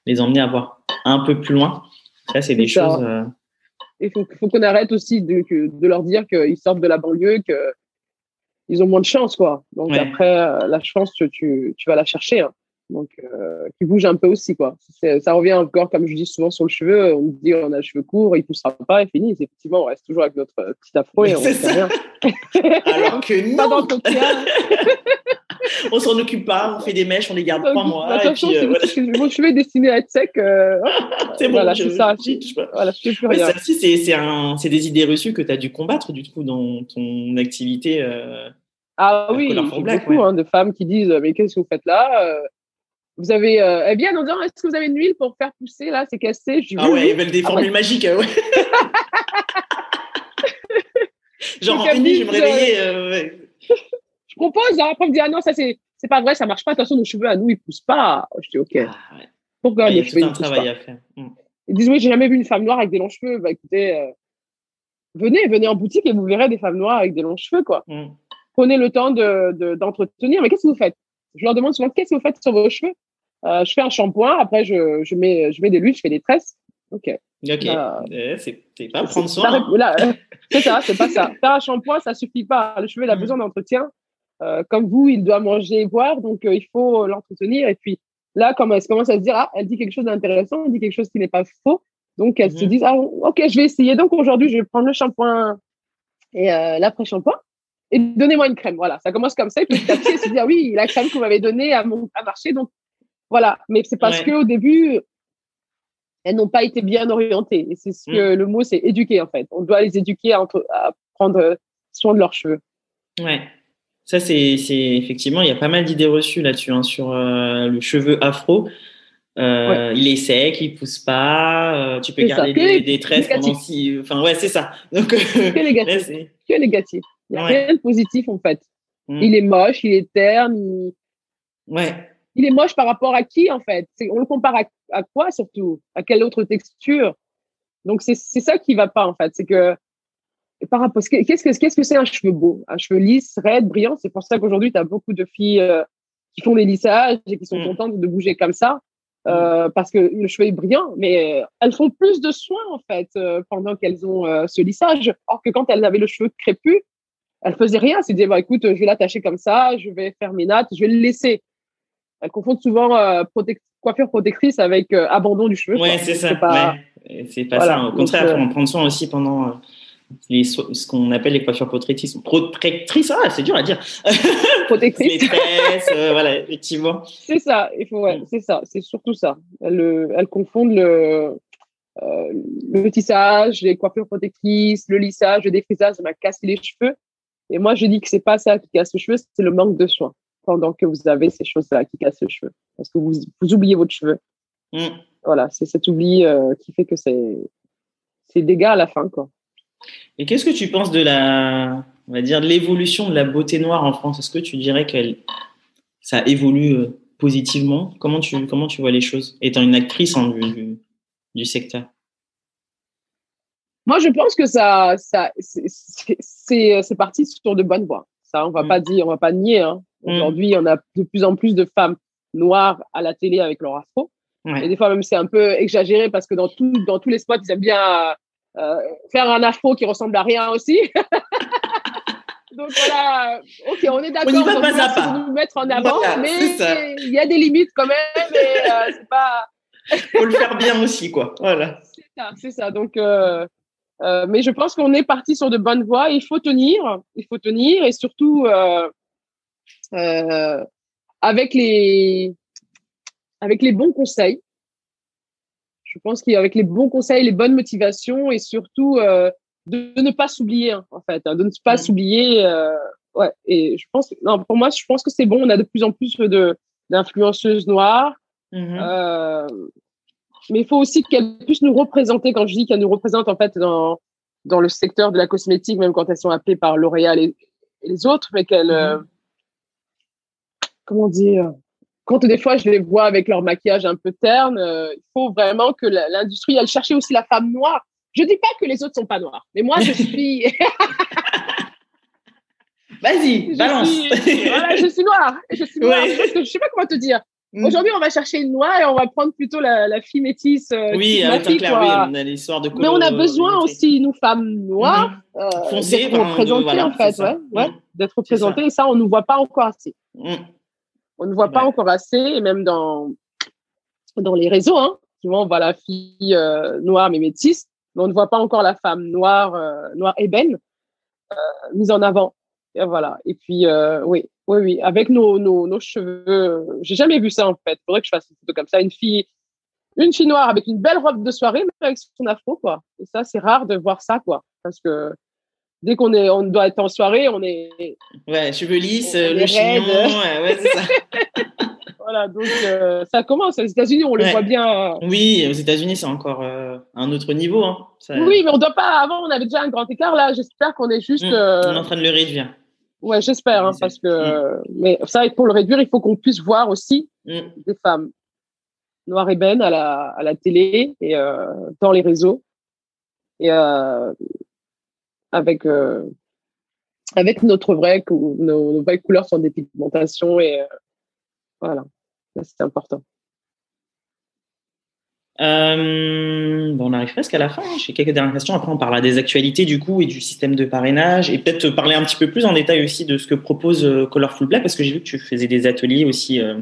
les emmener à voir un peu plus loin. Ça, c'est des choses. Euh, il faut, qu'on arrête aussi de, de leur dire qu'ils sortent de la banlieue, qu'ils ont moins de chance, quoi. Donc après, euh, la chance, tu, tu, vas la chercher. Hein. Donc, euh, qui bouge un peu aussi, quoi. Ça revient encore, comme je dis souvent, sur le cheveu. On dit, on a le cheveu court, il poussera pas, et fini. Effectivement, on reste toujours avec notre petit afro et on fait rien. [LAUGHS] Alors que non. [LAUGHS] On s'en occupe pas, on fait des mèches, on les garde trois mois. Attention, euh, mon cheveu est destiné à être sec. Euh, [LAUGHS] c'est bon, voilà, c'est ça. Voilà, je plus rien. Ça c'est des idées reçues que tu as dû combattre, du coup, dans ton activité. Euh, ah oui, beaucoup hein, de femmes qui disent Mais qu'est-ce que vous faites là vous avez, eh bien, en disant, est-ce que vous avez une huile pour faire pousser là C'est cassé. Je ah ouais, ils veulent des formules magiques. Ouais. [LAUGHS] Genre en nuit, je vais me réveiller propose. Hein. Après, me dit, ah non, ça, c'est, c'est pas vrai, ça marche pas. De toute façon, nos cheveux à nous, ils poussent pas. Je dis, OK. Ah, Pourquoi les cheveux, ils poussent pas hmm. Ils disent, oui, j'ai jamais vu une femme noire avec des longs cheveux. Bah, écoutez, euh, venez, venez en boutique et vous verrez des femmes noires avec des longs cheveux, quoi. Hmm. Prenez le temps de, d'entretenir. Mais qu'est-ce que vous faites? Je leur demande souvent, qu'est-ce que vous faites sur vos cheveux? Euh, Je fais un shampoing, après, je, je, mets, je mets des luttes, je fais des tresses. OK. Ok. Euh, eh, c'est pas prendre soin. Hein. [LAUGHS] C'est ça, c'est pas ça. Faire un shampoing, ça suffit pas. Le cheveu, il a hmm. besoin d'entretien. Euh, comme vous, il doit manger et boire, donc il faut l'entretenir. Et puis là, comme elle commence à se dire, ah, elle dit quelque chose d'intéressant, elle dit quelque chose qui n'est pas faux, donc elle se mhm. dit, ah, ok, je vais essayer. Donc aujourd'hui, je vais prendre le shampoing et l'après-shampoing et donnez-moi une crème. Voilà, ça commence comme ça. Et puis petit à petit, elle se dit, ah oui, la crème que vous m'avez donnée a marché. Donc voilà, mais c'est parce que qu'au début, elles n'ont pas été bien orientées. Et c'est ce que mm. le mot, c'est éduquer en fait. On doit les éduquer à, à prendre soin de leurs cheveux. Ouais. Ça, c'est effectivement, il y a pas mal d'idées reçues là-dessus, hein, sur euh, le cheveu afro. Euh, il est sec, il pousse pas, euh, tu peux garder des, des, tresses pendant si. Enfin, ouais, c'est ça. [LAUGHS] Donc, que négatif. que négatif. Il n'y a rien de positif en fait. Mm. Il est moche, il est terne. Il... Ouais. Il est moche par rapport à qui en fait? On le compare à, à, quoi surtout? À quelle autre texture? Donc, c'est ça qui va pas en fait. C'est que par rapport, qu'est-ce que c'est un cheveu beau, un cheveu lisse, raide, brillant? C'est pour ça qu'aujourd'hui, tu as beaucoup de filles euh, qui font des lissages et qui sont mm. contentes de bouger comme ça euh, mm. parce que le cheveu est brillant. Mais euh, elles font plus de soins en fait pendant qu'elles ont ce lissage. Or que quand elles avaient le cheveu crépus, elles faisaient rien. C'est dire, bah, écoute, je vais l'attacher comme ça, je vais faire mes nattes, je vais le laisser. Elles confondent souvent coiffure protectrice avec abandon du cheveu. Ouais, c'est ça. C'est pas, ça. Au contraire, faut en prendre soin aussi pendant ce qu'on appelle les coiffures protectrices. Protectrices, ah, c'est dur à dire. [LAUGHS] Protectrices. les tresses, euh, voilà, effectivement. C'est ça, il faut, ouais, mm. c'est ça, c'est surtout ça. Elles, elles confondent le, euh, le tissage, les coiffures protectrices, le lissage, le défrisage, ça m'a cassé les cheveux. Et moi, je dis que c'est pas ça qui casse les cheveux, c'est le manque de soin pendant que vous avez ces choses-là qui cassent les cheveux. Parce que vous, vous oubliez votre cheveu. Mm. Voilà, c'est cet oubli euh, qui fait que c'est, c'est dégâts à la fin, quoi. Et qu'est-ce que tu penses de la, on va dire, l'évolution de la beauté noire en France? Est-ce que tu dirais que ça évolue euh, positivement? Comment tu, comment tu vois les choses, étant une actrice en, du, du, secteur? Moi, je pense que ça, ça c'est parti sur de bonnes voies. Ça, on va mm. pas dire, on va pas nier. Hein. Mm. Aujourd'hui, on a de plus en plus de femmes noires à la télé avec leur afro. Et des fois, même, c'est un peu exagéré parce que dans, tout, dans tous les spots, ils aiment bien euh, faire un afro qui ressemble à rien aussi. [LAUGHS] Donc voilà, ok, on est d'accord. On va pas à pas. nous mettre en avant, mais il y a des limites quand même. Et euh, c'est pas. [LAUGHS] Faut le faire bien aussi, quoi. Voilà. C'est ça, c'est ça. Donc, euh, euh, mais je pense qu'on est parti sur de bonnes voies. Il faut tenir, il faut tenir, et surtout euh, euh, avec les avec les bons conseils je pense qu'avec les bons conseils, les bonnes motivations et surtout euh, de, ne pas s'oublier hein, en fait, hein, de ne pas s'oublier. Euh, ouais. Et je pense, non, pour moi, je pense que c'est bon. On a de plus en plus de d'influenceuses noires. Mm-hmm. mais il faut aussi qu'elles puissent nous représenter. Quand je dis qu'elles nous représentent en fait dans dans le secteur de la cosmétique, même quand elles sont appelées par L'Oréal et, les autres, mais qu'elles mm-hmm. Comment dire quand des fois je les vois avec leur maquillage un peu terne, il faut vraiment que l'industrie elle cherche aussi la femme noire je dis pas que les autres sont pas noirs, mais moi, je [LAUGHS] suis. [LAUGHS] Vas-y, balance. voilà, je suis noire. Je suis noire. Je, sais pas comment te dire. Mm. Aujourd'hui, on va chercher une noire et on va prendre plutôt la, fille métisse. Euh, oui, avec clair, oui, on a l'histoire de Mais on a besoin aussi, nous, femmes noires, mm. euh, d'être représentées, en fait. Ouais, ouais, d'être représentées. Et ça, on ne nous voit pas encore assez. Mm. On ne voit pas encore assez, et même dans, dans les réseaux, hein, souvent, on voit la fille euh, noire mais métisse on ne voit pas encore la femme noire, euh, noire ébène euh, mise en avant. Et voilà. Et puis, euh, oui, oui, oui, avec nos, nos, nos cheveux, j'ai jamais vu ça en fait. Il faudrait que je fasse une photo comme ça, une fille, une fille noire avec une belle robe de soirée, mais avec son afro, quoi. Et ça, c'est rare de voir ça, quoi, parce que dès qu'on est, on doit être en soirée, on est. Ouais, cheveux lisses, le chignon, ouais, c'est ça. [LAUGHS] Voilà, donc euh, ça commence. Aux États-Unis, on le voit bien. Oui, aux États-Unis, c'est encore euh, un autre niveau. Hein. Oui, mais on doit pas. Avant, on avait déjà un grand écart. Là, j'espère qu'on est juste. Euh, on est en train de le réduire. Ouais, j'espère, hein, parce que. Mmh. Mais ça, pour le réduire, il faut qu'on puisse voir aussi mmh. des femmes noires et belles à la, à la télé et dans les réseaux. Et avec avec notre vrai, nos, nos vraies couleurs sans dépigmentation et voilà c'est important. Euh, bon, on arrive presque à la fin. J'ai quelques dernières questions. Après, on parlera des actualités du coup et du système de parrainage et peut-être parler un petit peu plus en détail aussi de ce que propose euh, Colorful Black parce que j'ai vu que tu faisais des ateliers aussi euh,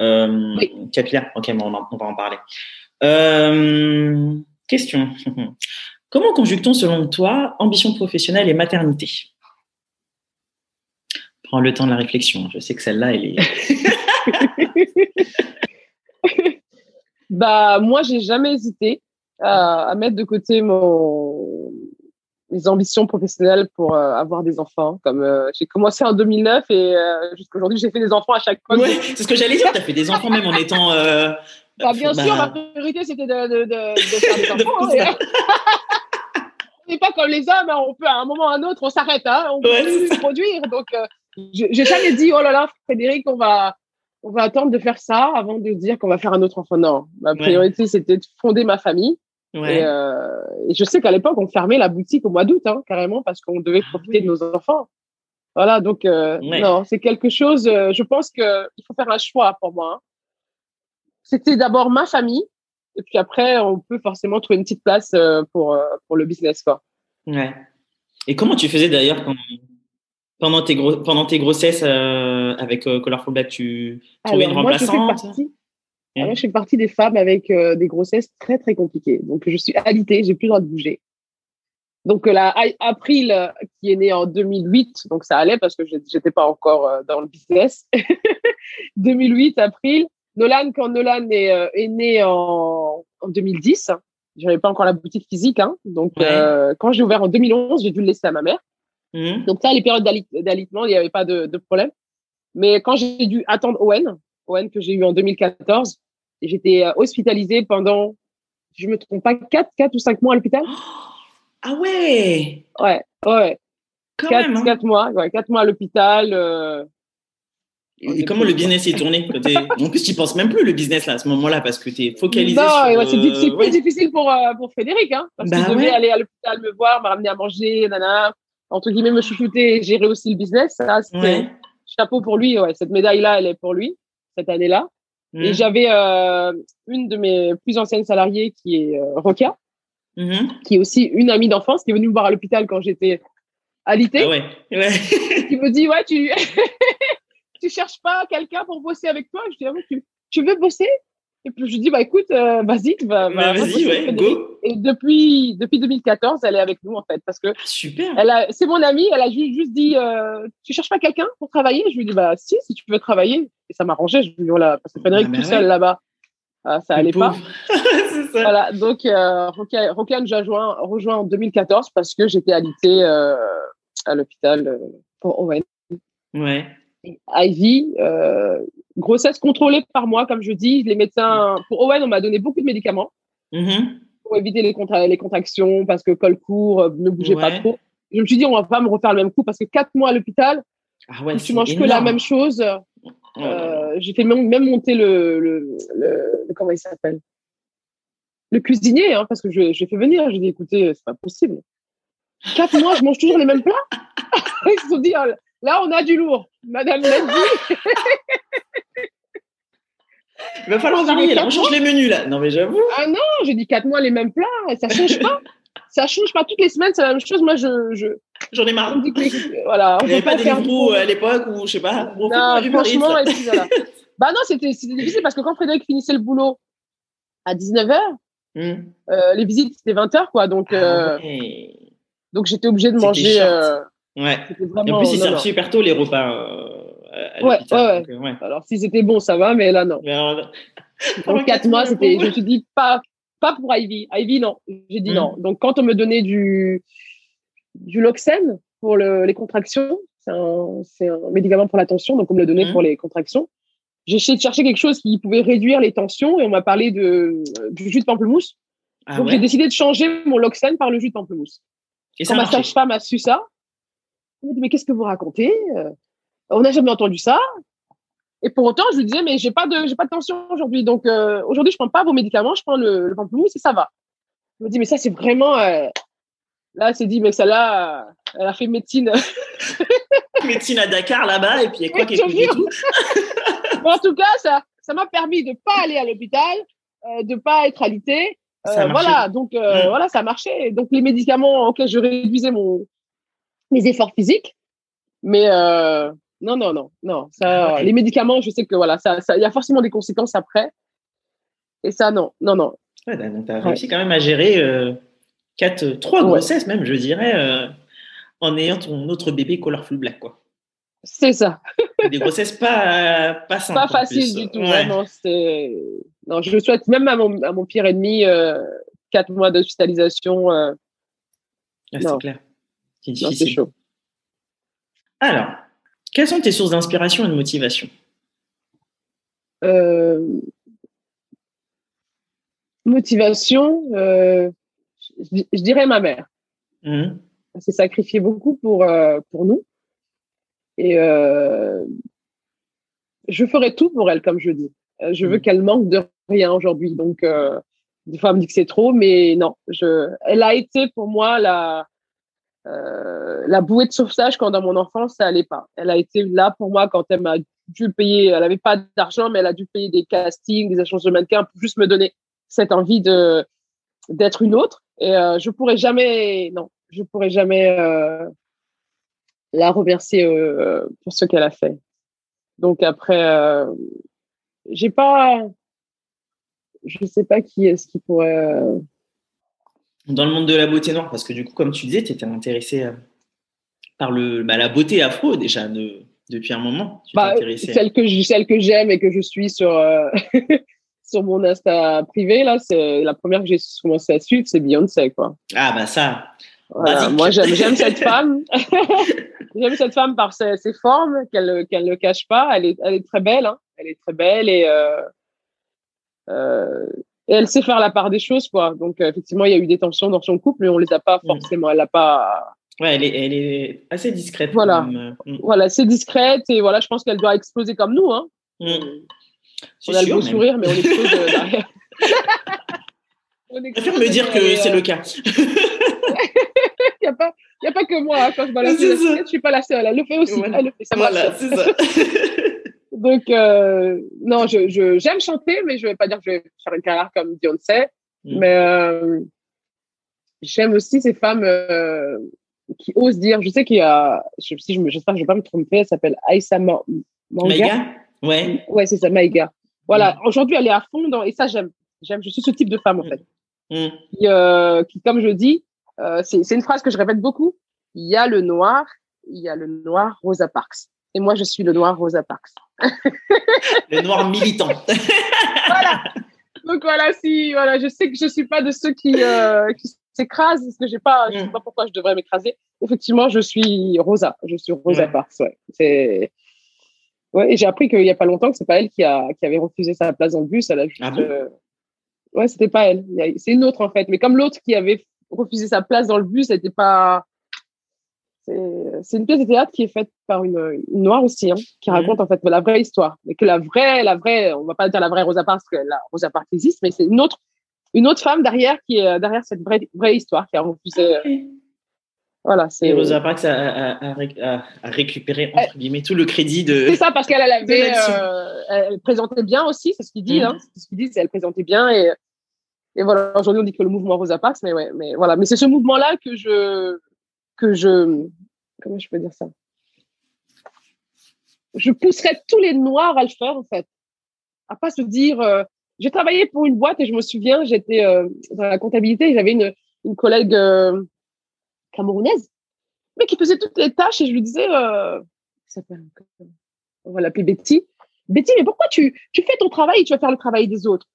euh capillaires. Ok, bon, on, va en parler. question. [LAUGHS] Comment conjugue-t-on selon toi ambition professionnelle et maternité? Prends le temps de la réflexion. Je sais que celle-là, elle est. [LAUGHS] bah, moi, j'ai jamais hésité à, à, mettre de côté mon, mes ambitions professionnelles pour euh, avoir des enfants. Comme euh, j'ai commencé en 2009 et euh, jusqu'à aujourd'hui, j'ai fait des enfants à chaque fois. Ouais, c'est ce que j'allais dire. Tu as fait des enfants même en étant. Bah, bien bah... sûr, ma priorité c'était de, de, de, de, faire des [LAUGHS] enfants. On n'est pas comme les hommes. Hein. On peut à un moment ou à un autre, on s'arrête. Hein. On peut ouais, plus produire. Donc, j'ai jamais dit oh là là, Frédéric, on va on va attendre de faire ça avant de dire qu'on va faire un autre enfant. Non, ma priorité, c'était de fonder ma famille. Euh, et, je sais qu'à l'époque, on fermait la boutique au mois d'août, hein, carrément, parce qu'on devait ah profiter de nos enfants. Voilà, donc euh, non, c'est quelque chose. Euh, je pense qu'il faut faire un choix pour moi. Hein. C'était d'abord ma famille, et puis après, on peut forcément trouver une petite place pour pour le business, quoi. Ouais. Et comment tu faisais d'ailleurs quand pendant tes, gros, pendant tes grossesses euh, avec euh, Colorful Black, tu trouvais une remplaçante moi, je, fais partie, je fais partie des femmes avec euh, des grossesses très, très compliquées. Donc, je suis alitée, j'ai plus le droit de bouger. Donc, la April, qui est née en 2008, donc ça allait parce que j'étais pas encore dans le business. [LAUGHS] 2008, April. Nolan, quand Nolan est, est né en, en 2010, j'avais pas encore la boutique physique. Hein, donc, quand j'ai ouvert en 2011, j'ai dû le laisser à ma mère. Mhm. Donc ça, les périodes d'alitement, il n'y avait pas de, de, problème. Mais quand j'ai dû attendre Owen, Owen que j'ai eu en 2014, j'étais euh, hospitalisée pendant, je me trompe pas, 4, 4 ou 5 mois à l'hôpital. [GASPS] ah ouais Ouais, ouais. Quand 4, même, hein. 4 mois, ouais, 4 mois à l'hôpital. Euh, et comment le business est tourné En plus, tu n'y penses même plus le business là, à ce moment-là parce que tu es focalisé non, c'est euh, plus difficile pour, euh, pour Frédéric, hein, parce bah qu'il devait aller à l'hôpital me voir, me ramener à manger, nana entre guillemets, me chouchouter et gérer aussi le business. Ça, chapeau pour lui. Ouais, cette médaille-là, elle est pour lui, cette année-là. Et mm. j'avais euh, une de mes plus anciennes salariées qui est euh, Roca, mm-hmm. qui est aussi une amie d'enfance, qui est venue me voir à l'hôpital quand j'étais alitée. Ah ouais. ouais. qui me dit, ouais, tu, [LAUGHS] tu cherches pas quelqu'un pour bosser avec toi? Je dis, ah, tu, tu veux bosser? Et puis je dis bah écoute, euh, vas-y, va, bah, vas-y, ouais, go. Et depuis depuis 2014, elle est avec nous en fait parce que super. Elle c'est mon amie, elle a juste, juste dit euh, tu cherches pas quelqu'un pour travailler? Je lui dis bah si, si tu veux travailler. Et ça m'arrangeait. Je lui dis voilà parce que Frédéric ah, tout seul là-bas, ah, ça allait pas. [LAUGHS] ça. Voilà donc euh, nous a rejoint, rejoint en 2014 parce que j'étais alitée euh, à l'hôpital pour Owen. Ouais. Ivy, euh, grossesse contrôlée par moi, comme je dis. Les médecins, pour Owen, on m'a donné beaucoup de médicaments Mhm. pour éviter les, contra- les contractions parce que col court, euh, ne bougez pas trop. Je me suis dit, on va pas me refaire le même coup parce que quatre mois à l'hôpital, Ah ouais, tu manges que la même chose. Euh, j'ai fait même, même monter le, le, le- le- comment il s'appelle? Le cuisinier hein, parce que je j'ai fait venir j'ai dit écoutez c'est pas possible quatre mois je mange toujours les mêmes plats? [LAUGHS] Ils se sont dit Ah, là on a du lourd madame l'a dit Il va falloir varier, là. On change les menus, là. Non, mais j'avoue. ah non j'ai dit quatre mois les mêmes plats ça change pas ça change pas toutes les semaines c'est la même chose moi je, je J'en ai marre. voilà on Il n'y avait peut pas des livres à l'époque ou je sais pas. Non, pas franchement, là. et puis voilà. [LAUGHS] bah non, c'était difficile parce que quand Frédéric finissait le boulot à 19h, Hmm. euh, les visites c'était 20h quoi. Donc, euh, Ah ouais. donc j'étais obligée de manger. euh, Ouais. Et vraiment. en plus, ils non, servent super tôt les repas euh, Ouais, l'hôpital. ouais, donc, euh, ouais. Alors si c'était bon, ça va, mais là non. Mais alors, [LAUGHS] quatre 4 mois, c'était. Je me suis dit pas pas pour Ivy. Ivy non. J'ai dit Mm. non. Donc quand on me donnait du du Loxène pour le, les contractions, c'est un, c'est un médicament pour la tension, donc on me le donnait Mm. pour les contractions. J'ai essayé de chercher quelque chose qui pouvait réduire les tensions et on m'a parlé de du jus de pamplemousse. Ah donc ouais j'ai décidé de changer mon Loxène par le jus de pamplemousse. Et Quand ma sage-femme a su ça, elle m'a dit mais qu'est-ce que vous racontez Euh, On n'a jamais entendu ça. Et pour autant, je lui disais mais j'ai pas de j'ai pas de tension aujourd'hui, donc euh, aujourd'hui je prends pas vos médicaments, je prends le, le pamplemousse et ça va. Elle me dit mais ça c'est vraiment euh, là c'est dit mais celle-là euh, elle a fait médecine. [LAUGHS] Médecine à Dakar là-bas, et puis elle croit Oui, qu'elle je peut jure. du tout. [LAUGHS] Bon, en tout cas ça ça m'a permis de pas aller à l'hôpital, euh, de pas être alité. Ça a voilà, donc Mm. voilà, ça a marché. Donc les médicaments, ok, je réduisais mon mes efforts physiques, mais euh, non, non, non, non. Ça, Ah les médicaments, je sais que voilà, ça, il y a forcément des conséquences après. Et ça, non, non, non. Ouais, donc t'as Ouais. réussi quand même à gérer euh, quatre, trois Ouais. grossesses même, je dirais, euh, en ayant ton autre bébé Colorful Black, quoi. C'est ça. Des grossesses pas, pas simples. Pas en facile plus. du tout. Ouais. C'est. Non, je souhaite même à mon, à mon pire ennemi quatre mois d'hospitalisation. Non. c'est clair. C'est non, difficile. chaud. Alors, quelles sont tes sources d'inspiration et de motivation? Euh, motivation, euh, je, je dirais ma mère. Mhm. Elle s'est sacrifiée beaucoup pour, euh, pour nous. Et euh, je ferai tout pour elle, comme je dis. Je veux Mhm. qu'elle manque de rien aujourd'hui. Donc, euh, des fois, elle me dit que c'est trop, mais non. Je, elle a été pour moi la, euh, la bouée de sauvetage quand dans mon enfance, ça allait pas. Elle a été là pour moi quand elle m'a dû payer. Elle avait pas d'argent, mais elle a dû payer des castings, des échanges de mannequins pour juste me donner cette envie de d'être une autre. Et euh, je pourrais jamais, non, je pourrais jamais euh, la remercier euh, pour ce qu'elle a fait. Donc après, euh, j'ai pas, je sais pas qui est-ce qui pourrait. Dans le monde de la beauté noire, parce que du coup, comme tu disais, tu étais intéressée euh, par le, bah, la beauté afro déjà de- depuis un moment. Tu bah, celle que je- celle que j'aime et que je suis sur euh, [LAUGHS] sur mon Insta privé là, c'est la première que j'ai commencé à suivre, c'est Beyoncé quoi. Ah bah ça, Voilà. Moi, j'aime, [LAUGHS] j'aime cette femme. [LAUGHS] j'aime cette femme par ses, ses formes, qu'elle, qu'elle ne cache pas. Elle est, elle est très belle. Hein. Elle est très belle et, euh, euh, et elle sait faire la part des choses, quoi. Donc, euh, effectivement, il y a eu des tensions dans son couple, mais on les a pas Mm. forcément. Elle a pas. ouais, elle est, elle est assez discrète. Voilà. Mm. Voilà, c'est discrète et voilà, je pense qu'elle doit exploser comme nous. Hein. Mm. On a le beau même. sourire, mais on explose euh, [LAUGHS] derrière. On explose me dire que c'est le cas. [LAUGHS] Il n'y a, pas- y a pas que moi, hein, quand je balance la je suis pas la seule. Elle le fait aussi. Voilà. Elle le fait, ça voilà, c'est ça. [LAUGHS] Donc, euh, non, je, je, j'aime chanter, mais je vais pas dire que je vais faire une carrière comme Beyoncé. Mm. Mais euh, j'aime aussi ces femmes euh, qui osent dire. Je sais qu'il y a, je, si je me, j'espère que je vais pas me tromper, elle s'appelle Aïssa Ma- Manga. Maïga Ouais. Ouais, c'est ça, Maïga. Voilà, aujourd'hui, elle est à fond dans, et ça, j'aime. J'aime, je suis ce type de femme, en fait. Mm. Qui, euh, qui comme je dis, euh, c'est, c'est une phrase que je répète beaucoup. Il y a le noir, il y a le noir Rosa Parks. Et moi, je suis le noir Rosa Parks. [LAUGHS] Le noir militant. [LAUGHS] Donc voilà, si voilà, je sais que je suis pas de ceux qui, euh, qui s'écrasent, parce que j'ai pas, je sais Mm. pas pourquoi je devrais m'écraser. Effectivement, je suis Rosa, je suis Rosa Ouais. Parks. Ouais. C'est Ouais, et j'ai appris qu'il n'y a pas longtemps que c'est pas elle qui, a, qui avait refusé sa place dans le bus. Elle a juste, Ah bon? euh, Ouais, c'était pas elle. Y C'est une autre en fait. Mais comme l'autre qui avait refusé sa place dans le bus, c'était pas. C'est une pièce de théâtre qui est faite par une, une noire aussi, hein, qui Mhm. raconte en fait la vraie histoire. Mais que la vraie, la vraie, on va pas dire la vraie Rosa Parks, parce que la Rosa Parks existe, mais c'est une autre, une autre femme derrière qui est euh, derrière cette vraie, vraie histoire qui a refusé. euh, Voilà, c'est. Et Rosa Parks a, a- a- a- a récupéré, entre guillemets, tout le crédit de. C'est ça, parce qu'elle elle avait, euh, elle présentait bien aussi, c'est ce qu'il dit, Mhm. hein, c'est ce qu'il dit, c'est elle présentait bien et, et voilà. Aujourd'hui, on dit que le mouvement Rosa Parks, mais ouais, mais voilà, mais c'est ce mouvement-là que je, que je, comment je peux dire ça? Je pousserais tous les noirs à le faire en fait, à pas se dire. euh, j'ai travaillé pour une boîte et je me souviens, j'étais euh, dans la comptabilité, j'avais une, une collègue euh, camerounaise, mais qui faisait toutes les tâches et je lui disais, euh, on va l'appeler Betty. Betty, mais pourquoi tu, tu fais ton travail et tu vas faire le travail des autres?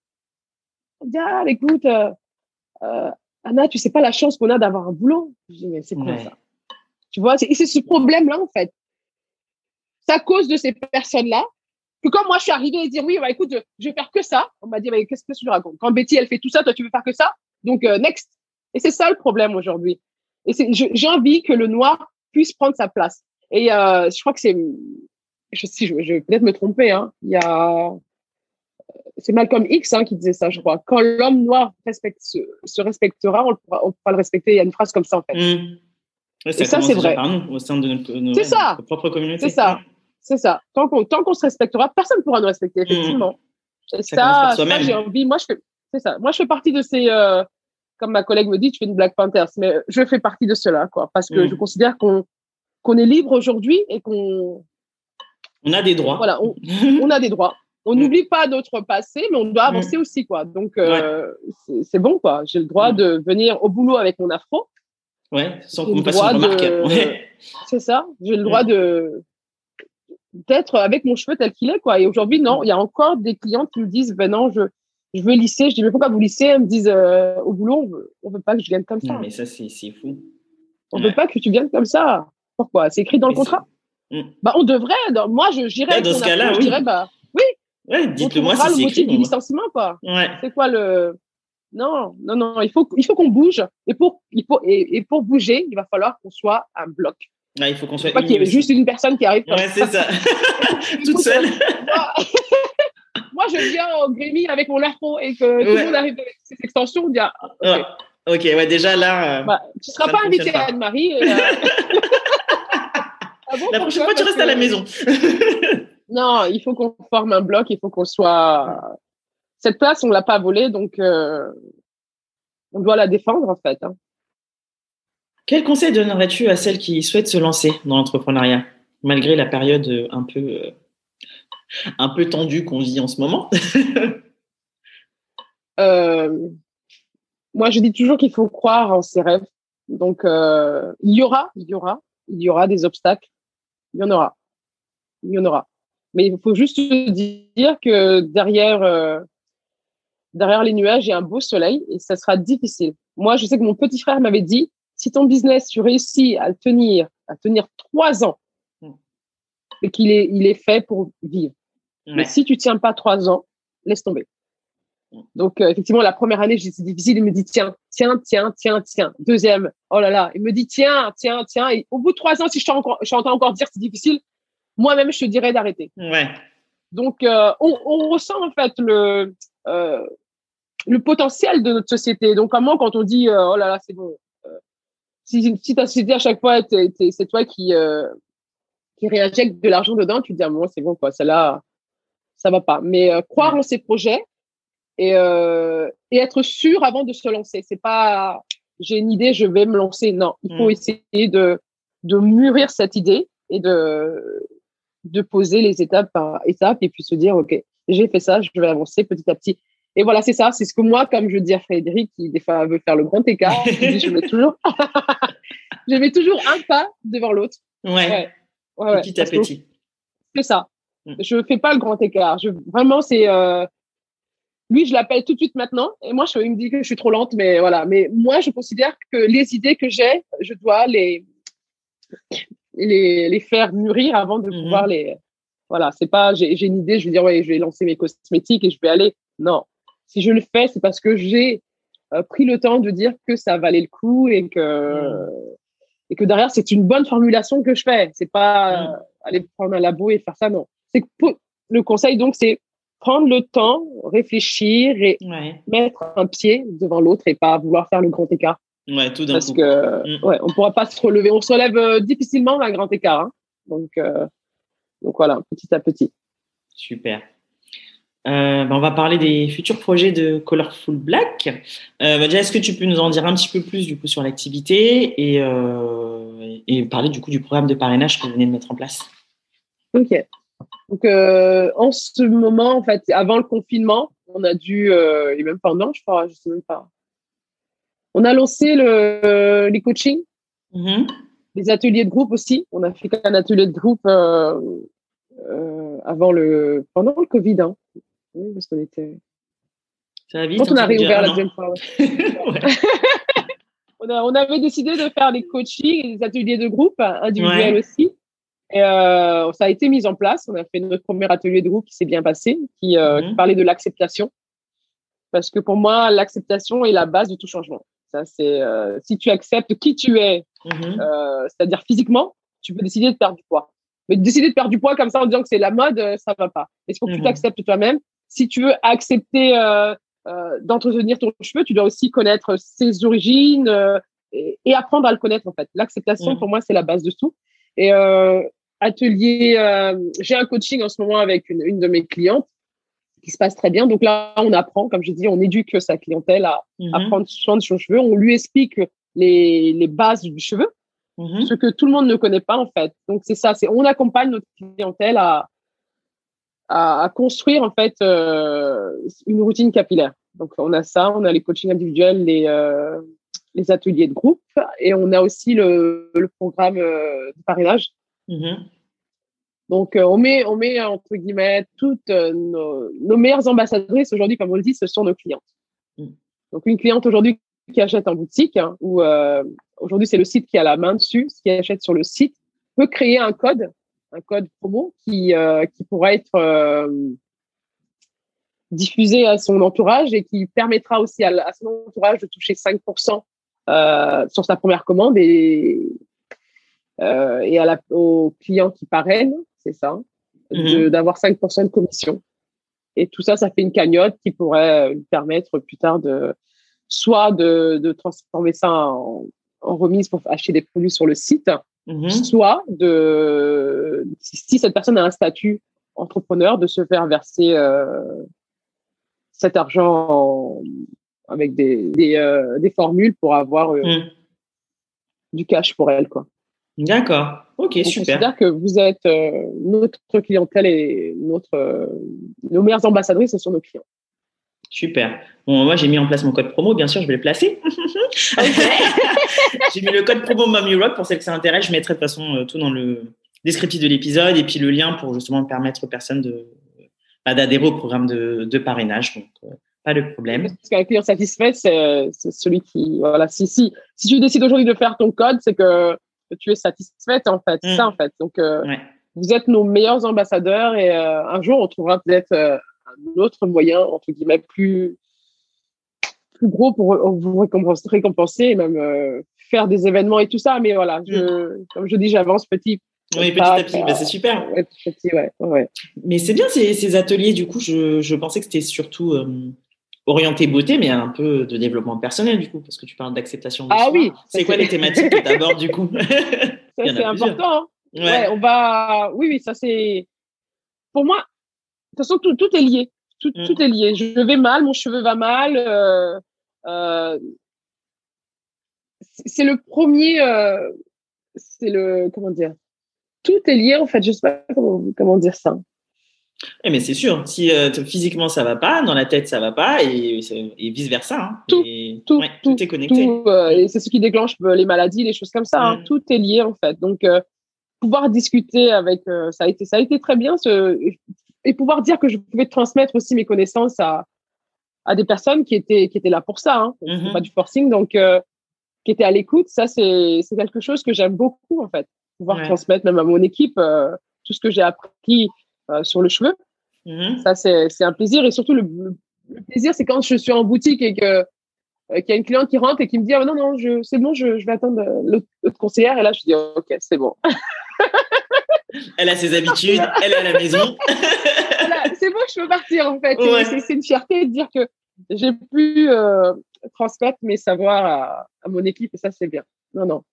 Elle dit, ah, écoute, euh, euh, Anna, tu sais pas la chance qu'on a d'avoir un boulot. Je dis, mais c'est quoi Ouais. ça? Tu vois, c'est ce problème-là, en fait. C'est à cause de ces personnes-là que quand moi, je suis arrivée et dire, oui, bah, écoute, je vais faire que ça, on m'a dit, mais qu'est-ce que tu racontes? Quand Betty, elle fait tout ça, toi, tu veux faire que ça? Donc, euh, next. Et c'est ça le problème aujourd'hui. Et j'ai envie que le noir puisse prendre sa place. Et euh, je crois que c'est, je, si je, je vais peut-être me tromper, hein, il y a, c'est Malcolm X hein, qui disait ça, je crois. Quand l'homme noir respecte, se, se respectera, on, pourra, on pourra le respecter. Il y a une phrase comme ça en fait. Mmh. Ouais, Et ça, c'est vrai. Par nous, au sein de notre, nos- propre communauté. C'est ça. C'est ça. Tant qu'on se respectera, personne ne pourra nous respecter effectivement. Et Mmh. Ça par ça, ça, j'ai envie. Moi, je fais, c'est ça. Moi, je fais partie de ces, euh, comme ma collègue me dit, tu fais une Black Panthers, mais je fais partie de cela, quoi, parce que Mm. je considère qu'on qu'on est libre aujourd'hui et qu'on On a des droits. voilà, on, on a des droits. On Mm. n'oublie pas notre passé, mais on doit avancer aussi, quoi. Donc, euh, c'est- c'est bon, quoi. J'ai le droit Mm. de venir au boulot avec mon afro. Ouais, sans qu'on fasse une remarque. de- Ouais. C'est ça. J'ai le Mm. droit de d'être avec mon cheveu tel qu'il est, quoi. Et aujourd'hui, non, il y a encore des clients qui me disent, ben non, je, je veux lisser. Je dis, mais pourquoi vous lissez? Elles me disent, euh, au boulot, on veut, on veut pas que je vienne comme ça. Non, mais ça, c'est fou. On Ouais. veut pas que tu viennes comme ça. Pourquoi? C'est écrit dans le contrat. Mm. Bah, on devrait. dans- Moi, je avec dans ce cas-là, je oui. dirais, bah, Ouais, dites-le moi si le c'est motif écrit. du licenciement, quoi. Ouais. C'est quoi le Non, non, non. Il faut, il faut qu'on bouge. Et pour, il faut, et, et pour bouger, il va falloir qu'on soit un bloc. Il faut qu'on soit Pas qu'il y ait juste une personne qui arrive. Ouais, c'est ça. [LAUGHS] Toute seule. [LAUGHS] moi, je viens au Grémy avec mon afro et que tout le monde arrive avec ses extensions. On dit, ah, ok. Ouais. Ok, ouais, déjà là. euh, Bah, tu seras Ça pas ne invité à pas. Anne-Marie. euh, [LAUGHS] ah bon, La prochaine fois, tu restes à la maison. Non, il faut qu'on forme un bloc. Il faut qu'on soit. Cette place, on l'a pas volée, donc euh, on doit la défendre en fait. hein. Quel conseil donnerais-tu à celles qui souhaitent se lancer dans l'entrepreneuriat, malgré la période euh, un peu, euh, un peu tendue qu'on vit en ce moment? [LAUGHS] Euh, moi, je dis toujours qu'il faut croire en ses rêves. Donc, euh, il y aura, il y aura, il y aura des obstacles. Il y en aura. Il y en aura. Mais il faut juste dire que derrière, euh, derrière les nuages, il y a un beau soleil et ça sera difficile. Moi, je sais que mon petit frère m'avait dit, si ton business, tu réussis à le tenir, à tenir trois ans, Mm. et qu'il est, il est fait pour vivre. Mais si tu tiens pas trois ans, laisse tomber. Donc, euh, effectivement, la première année, c'est difficile. Il me dit, tiens, tiens, tiens, tiens, tiens. Deuxième, oh là là, il me dit, tiens, tiens, tiens. Et au bout de trois ans, si je t'entends encore, encore dire que c'est difficile, moi-même, je te dirais d'arrêter. Ouais. Donc, euh, on, on ressent en fait le, euh, le potentiel de notre société. Donc, comment quand on dit, euh, oh là là, c'est bon. euh, si, si ta société, à chaque fois, c'est toi qui, euh, qui réinjecte de l'argent dedans, tu te dis, ah, bon, c'est bon, quoi, celle-là, ça va pas. Mais euh, croire en ses projets et, euh, et être sûr avant de se lancer. C'est pas, j'ai une idée, je vais me lancer. Non, il faut Mm. essayer de, de mûrir cette idée et de, de poser les étapes par étapes et puis se dire, OK, j'ai fait ça, je vais avancer petit à petit. Et voilà, c'est ça. C'est ce que moi, comme je dis à Frédéric, qui des fois veut faire le grand écart, [LAUGHS] je, dis, je mets toujours, [LAUGHS] je mets toujours un pas devant l'autre. Ouais. Ouais. Ouais, ouais. Petit à petit. c'est ça. Mm. Je fais pas le grand écart. Je, vraiment, c'est euh, lui, je l'appelle tout de suite maintenant. Et moi, je, il me dit que je suis trop lente, mais voilà. Mais moi, je considère que les idées que j'ai, je dois les les, les faire mûrir avant de Mhm. pouvoir les Voilà, c'est pas j'ai une idée, je vais dire ouais, je vais lancer mes cosmétiques et je vais aller. Non, si je le fais, c'est parce que j'ai euh, pris le temps de dire que ça valait le coup et que et que derrière c'est une bonne formulation que je fais. C'est pas mm. aller prendre un labo et faire ça. Non, c'est le conseil donc c'est prendre le temps, réfléchir et mettre un pied devant l'autre et pas vouloir faire le grand écart. Ouais, tout d'un Parce que, mm. ouais, on pourra pas se relever. On se relève euh, difficilement un grand écart. Hein. Donc, euh, donc voilà, petit à petit. Super. Euh, ben, on va parler des futurs projets de Colorful Black. Euh, ben, déjà, est-ce que tu peux nous en dire un petit peu plus du coup sur l'activité et, et parler du coup du programme de parrainage que vous venez de mettre en place? Ok. Donc, en ce moment, en fait, avant le confinement, on a dû, et même pendant, je crois, je sais même pas, on a lancé le, les coachings, mm-hmm. les ateliers de groupe aussi. On a fait un atelier de groupe euh, euh, avant le, pendant le Covid. Hein. Oui, parce qu'on était. Ça vite, Quand on a réouvert la deuxième fois. [LAUGHS] [LAUGHS] on, a, on, avait décidé de faire des coachings et des ateliers de groupe individuels aussi. Et euh, ça a été mis en place. On a fait notre premier atelier de groupe qui s'est bien passé, qui, mm-hmm. qui parlait de l'acceptation. Parce que pour moi, l'acceptation est la base de tout changement. Ça, c'est euh, si tu acceptes qui tu es, mhm. euh, c'est-à-dire physiquement, tu peux décider de perdre du poids. Mais décider de perdre du poids comme ça en disant que c'est la mode, euh, ça va pas. Il faut que tu mhm. t'acceptes toi-même? Si tu veux accepter d'entretenir ton cheveu, tu dois aussi connaître ses origines et, apprendre à le connaître en fait. L'acceptation, mhm. pour moi, c'est la base de tout. Et atelier, j'ai un coaching en ce moment avec une, une de mes clientes qui se passe très bien. Donc là, on apprend, comme je dis, on éduque sa clientèle à, à mhm. prendre soin de son cheveu. On lui explique les, les bases du cheveu, mhm. ce que tout le monde ne connaît pas en fait. Donc c'est ça, c'est on accompagne notre clientèle à, à, construire en fait euh, une routine capillaire. Donc on a ça, on a les coachings individuels, les, euh, les ateliers de groupe et on a aussi le, le programme euh, de parrainage. Mhm. Donc, euh, on met, on met entre guillemets toutes euh, nos, meilleures ambassadrices aujourd'hui, comme on le dit, ce sont nos clientes. Mm. Donc, une cliente aujourd'hui qui achète en boutique, hein, ou euh, aujourd'hui c'est le site qui a la main dessus, ce qui achète sur le site peut créer un code, un code promo qui qui pourra être diffusé à son entourage et qui permettra aussi à, son entourage de toucher 5% sur sa première commande et et à la, aux clients qui parrainent c'est ça, mhm. d'avoir 5% de commission. Et tout ça, ça fait une cagnotte qui pourrait lui permettre plus tard de soit de, transformer ça en, remise pour acheter des produits sur le site, mhm. soit de, si, cette personne a un statut entrepreneur, de se faire verser euh, cet argent avec des, des, euh, formules pour avoir euh, mhm. du cash pour elle. Quoi. D'accord. Ok, super. super. considère que vous êtes euh, notre clientèle et notre, euh, nos meilleures ambassadrices sont nos clients. Super. Bon, moi, j'ai mis en place mon code promo. Bien sûr, je vais le placer. [LAUGHS] [LAUGHS] j'ai mis le code promo Mommy Rock pour celles que ça intéresse. Je mettrai de toute façon euh, tout dans le descriptif de l'épisode et puis le lien pour justement permettre aux personnes de, bah, d'adhérer au programme de, de parrainage. Donc, pas de problème. Parce qu'un client satisfait, c'est, celui qui, voilà, si, si, si tu décides aujourd'hui de faire ton code, c'est que tu es satisfaite en fait. Ça mm. en fait. Donc euh, vous êtes nos meilleurs ambassadeurs et euh, un jour on trouvera peut-être euh, un autre moyen entre guillemets plus plus gros pour vous récompenser, et même faire des événements et tout ça. Mais voilà, je, mm. comme je dis, j'avance petit. Oui, petit à petit, bah, c'est super. petit, ouais, ouais. Mais c'est bien ces, ces, ateliers, du coup, je, je pensais que c'était surtout orienté beauté, mais un peu de développement personnel, du coup, parce que tu parles d'acceptation de Ah oui. C'est quoi les thématiques [LAUGHS] que tu abordes, du coup? Ça, [LAUGHS] c'est important. Hein. Ouais. on va. Oui, oui, ça, c'est. Pour moi, de toute façon, tout, tout est lié. Tout, mm. tout, est lié. Je vais mal, mon cheveu va mal. Euh, euh, c'est le premier. Euh, c'est le. Comment dire? Tout est lié, en fait. Je sais pas comment, comment dire ça. Eh, mais c'est sûr, si euh, physiquement ça va pas, dans la tête ça va pas, et, vice versa. Hein. Tout, tout, tout, est connecté. Euh, et c'est ce qui déclenche euh, les maladies, les choses comme ça. Hein. Mm. Tout est lié en fait. Donc pouvoir discuter avec, ça a été, ça a été très bien. Ce, et pouvoir dire que je pouvais transmettre aussi mes connaissances à, à des personnes qui étaient, qui étaient là pour ça. Hein. Mm-hmm. Pas du forcing, donc qui étaient à l'écoute. Ça c'est, c'est quelque chose que j'aime beaucoup en fait. Pouvoir transmettre même à mon équipe tout ce que j'ai appris sur le cheveu. Mm-hmm. Ça, c'est un plaisir. Et surtout, le, plaisir, c'est quand je suis en boutique et que qu'il y a une cliente qui rentre et qui me dit ah, non, non, c'est bon, je, je, vais attendre l'autre conseillère. Et là, je dis ok, c'est bon. elle a ses habitudes, [LAUGHS] elle est à la maison. [LAUGHS] c'est bon, je peux partir en fait. C'est une fierté de dire que j'ai pu euh, transmettre mes savoirs à, mon équipe et ça, c'est bien. Non, non.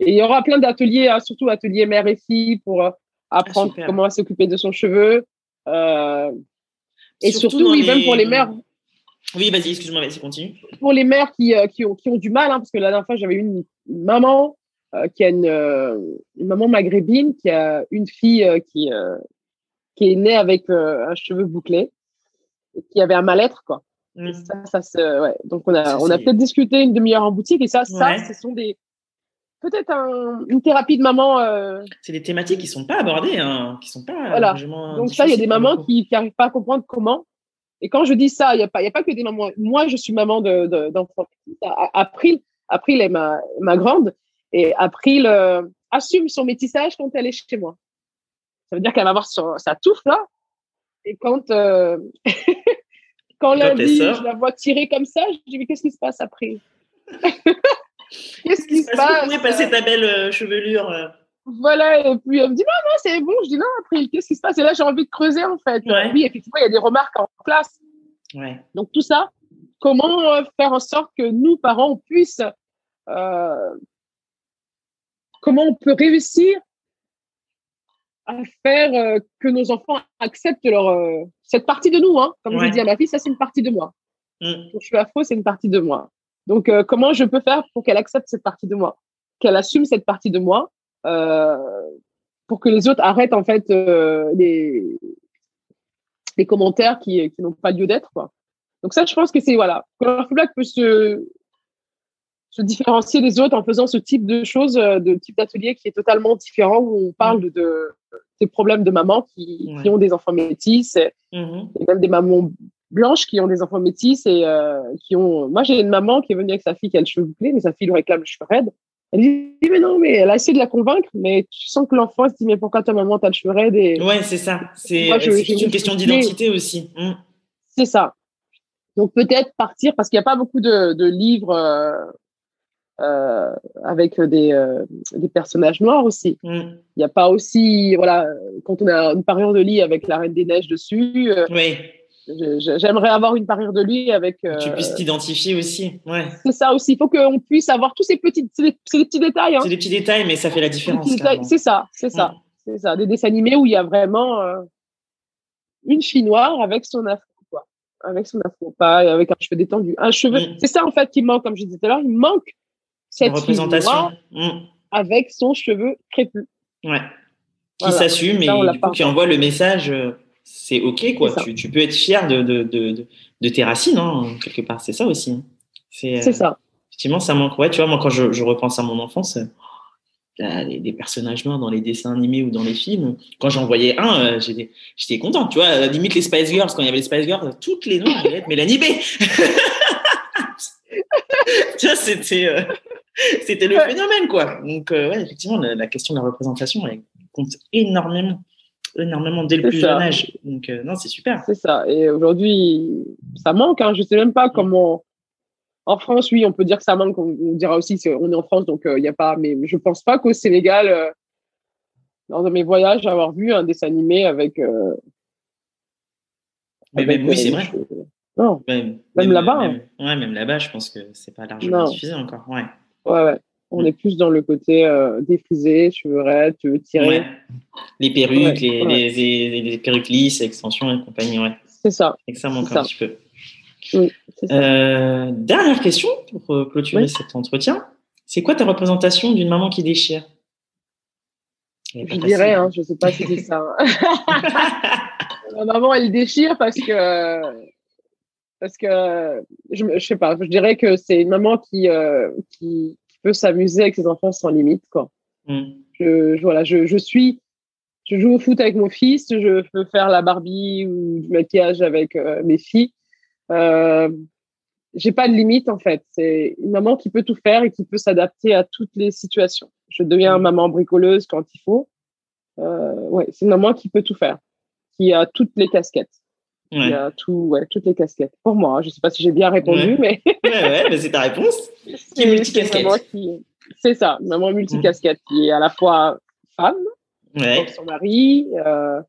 Et il y aura plein d'ateliers, hein, surtout ateliers mère et fille pour euh, apprendre ah, comment s'occuper de son cheveu. Euh, et surtout, oui, même pour les mères. Oui, vas-y, excuse-moi, vas-y, continue. Pour les mères qui, qui, ont, qui ont du mal, hein, parce que la dernière fois, j'avais une, une maman qui a une, une, maman maghrébine qui a une fille qui, qui est née avec un cheveu bouclé, qui avait un mal-être, quoi. Mmh. Ça, ça ouais. Donc, on a, on a peut-être discuté une demi-heure en boutique et ça, ça, ce sont des. Peut-être une thérapie de maman. Euh, c'est des thématiques qui sont pas abordées, hein, qui sont pas. Voilà. Donc, ça, il y a des mamans qui n'arrivent pas à comprendre comment. Et quand je dis ça, il n'y a, pas, a pas que des mamans. Moi, je suis maman d'enfants. De, April, April est ma, ma grande. Et April euh, assume son métissage quand elle est chez moi. Ça veut dire qu'elle va avoir sa touffe là. Et quand. Euh, [LAUGHS] Quand lundi, je la vois tirer comme ça, je dis, mais qu'est-ce qui se passe après [LAUGHS] Qu'est-ce qui se passe Où est passée ta belle euh, chevelure euh? Voilà, et puis elle me dit, non, non, c'est bon. Je dis, non, après, qu'est-ce qui se passe? Et là, j'ai envie de creuser, en fait. Oui, effectivement, il y a des remarques en classe. Ouais. Donc, tout ça, comment euh, faire en sorte que nous, parents, on puisse. comment on peut réussir à faire que nos enfants acceptent leur, cette partie de nous, hein, comme je dis à ma fille, ça c'est une partie de moi. Mm. je suis afro, c'est une partie de moi. Donc, euh, comment je peux faire pour qu'elle accepte cette partie de moi, qu'elle assume cette partie de moi, euh, pour que les autres arrêtent en fait euh, les, les commentaires qui, qui n'ont pas lieu d'être. Quoi. Donc ça, je pense que c'est voilà, Color Black peut se se différencier des autres en faisant ce type de choses, de type d'atelier qui est totalement différent où on parle de des problèmes de mamans qui, qui ont des enfants métis, mm-hmm. et, même des mamans blanches qui ont des enfants métis et euh, qui ont. Moi, j'ai une maman qui est venue avec sa fille qui a le cheveu bouclé, mais sa fille lui réclame le cheveu raide. Elle dit mais non, mais elle a essayé de la convaincre, mais tu sens que l'enfant se dit mais pourquoi ta maman t'as le cheveu raide et ouais c'est ça, c'est une question d'identité aussi. Mm. C'est ça. Donc peut-être partir parce qu'il n'y a pas beaucoup de, de livres euh, euh, avec des, euh, des, personnages noirs aussi. Mm. Il n'y a pas aussi, voilà, quand on a une parure de lit avec la Reine des Neiges dessus. Euh, oui. J'aimerais avoir une parure de lit avec. tu puisses t'identifier aussi. Ouais. C'est ça aussi. Il faut qu'on puisse avoir tous ces petits. C'est des, petits détails. Hein. C'est des petits détails, mais ça fait la différence. C'est ça, c'est ça. Mm. C'est ça. Des dessins animés où il y a vraiment une fille noire avec son afro. Quoi. Avec son afro, pas avec un cheveu détendu. Un cheveu. Mm. C'est ça, en fait, qui manque, comme je disais tout à l'heure. Il manque cette représentation mmh. avec son cheveu crépus. Ouais. Qui s'assume et qui envoie le message euh, c'est ok quoi. Tu, tu, peux être fier de, de, de, de tes racines hein, quelque part. C'est ça aussi. Hein. C'est euh, ça. Effectivement, ça manque. Ouais, tu vois, moi quand je, je repense à mon enfance, euh, des, personnages noirs dans les dessins animés ou dans les films. Quand j'en voyais un, j'étais content. Tu vois, limite les Spice Girls, quand il y avait les Spice Girls, toutes les noires allaient être Mélanie B. [LAUGHS] tu vois, c'était. C'était le phénomène, quoi. Donc, euh, ouais, effectivement, la, question de la représentation, elle compte énormément, énormément dès le plus jeune âge. Donc, euh, non, c'est super. C'est ça. Et aujourd'hui, ça manque. Hein. Je sais même pas comment. En France, oui, on peut dire que ça manque. On, dira aussi qu'on est en France, donc euh, il n'y a pas. Mais je pense pas qu'au Sénégal, lors de mes voyages, avoir vu un dessin animé avec. mais même, oui, c'est vrai. Non, même, là-bas. Même, hein. Ouais, même là-bas, je pense que c'est pas largement suffisant encore. Ouais. Ouais, ouais. On est plus dans le côté euh, défrisé, cheveux raides, cheveux tirés. Les perruques, les, Les, les, perruques lisses, extensions et compagnie, ouais. C'est ça. Et ça manque un petit peu. Euh, dernière question pour euh, clôturer cet entretien. C'est quoi ta représentation d'une maman qui déchire? Je dirais, hein, je ne sais pas si c'est ça. [LAUGHS] Ma maman, elle déchire parce que parce que je, je sais pas, je dirais que c'est une maman qui, euh, qui, peut s'amuser avec ses enfants sans limite, quoi. Mm. Je, voilà, je, je, suis, je joue au foot avec mon fils, je peux faire la Barbie ou du maquillage avec euh, mes filles. Euh, j'ai pas de limite en fait. C'est une maman qui peut tout faire et qui peut s'adapter à toutes les situations. Je deviens mm. maman bricoleuse quand il faut. Euh, ouais, c'est une maman qui peut tout faire. qui a toutes les casquettes. Il y a tout, ouais, toutes les casquettes. Pour moi, je ne sais pas si j'ai bien répondu, mais. ouais, ouais, mais c'est ta réponse. [LAUGHS] Qui est multicasquette. C'est ça, maman multicasquette, qui est à la fois femme, ouais. son mari, euh,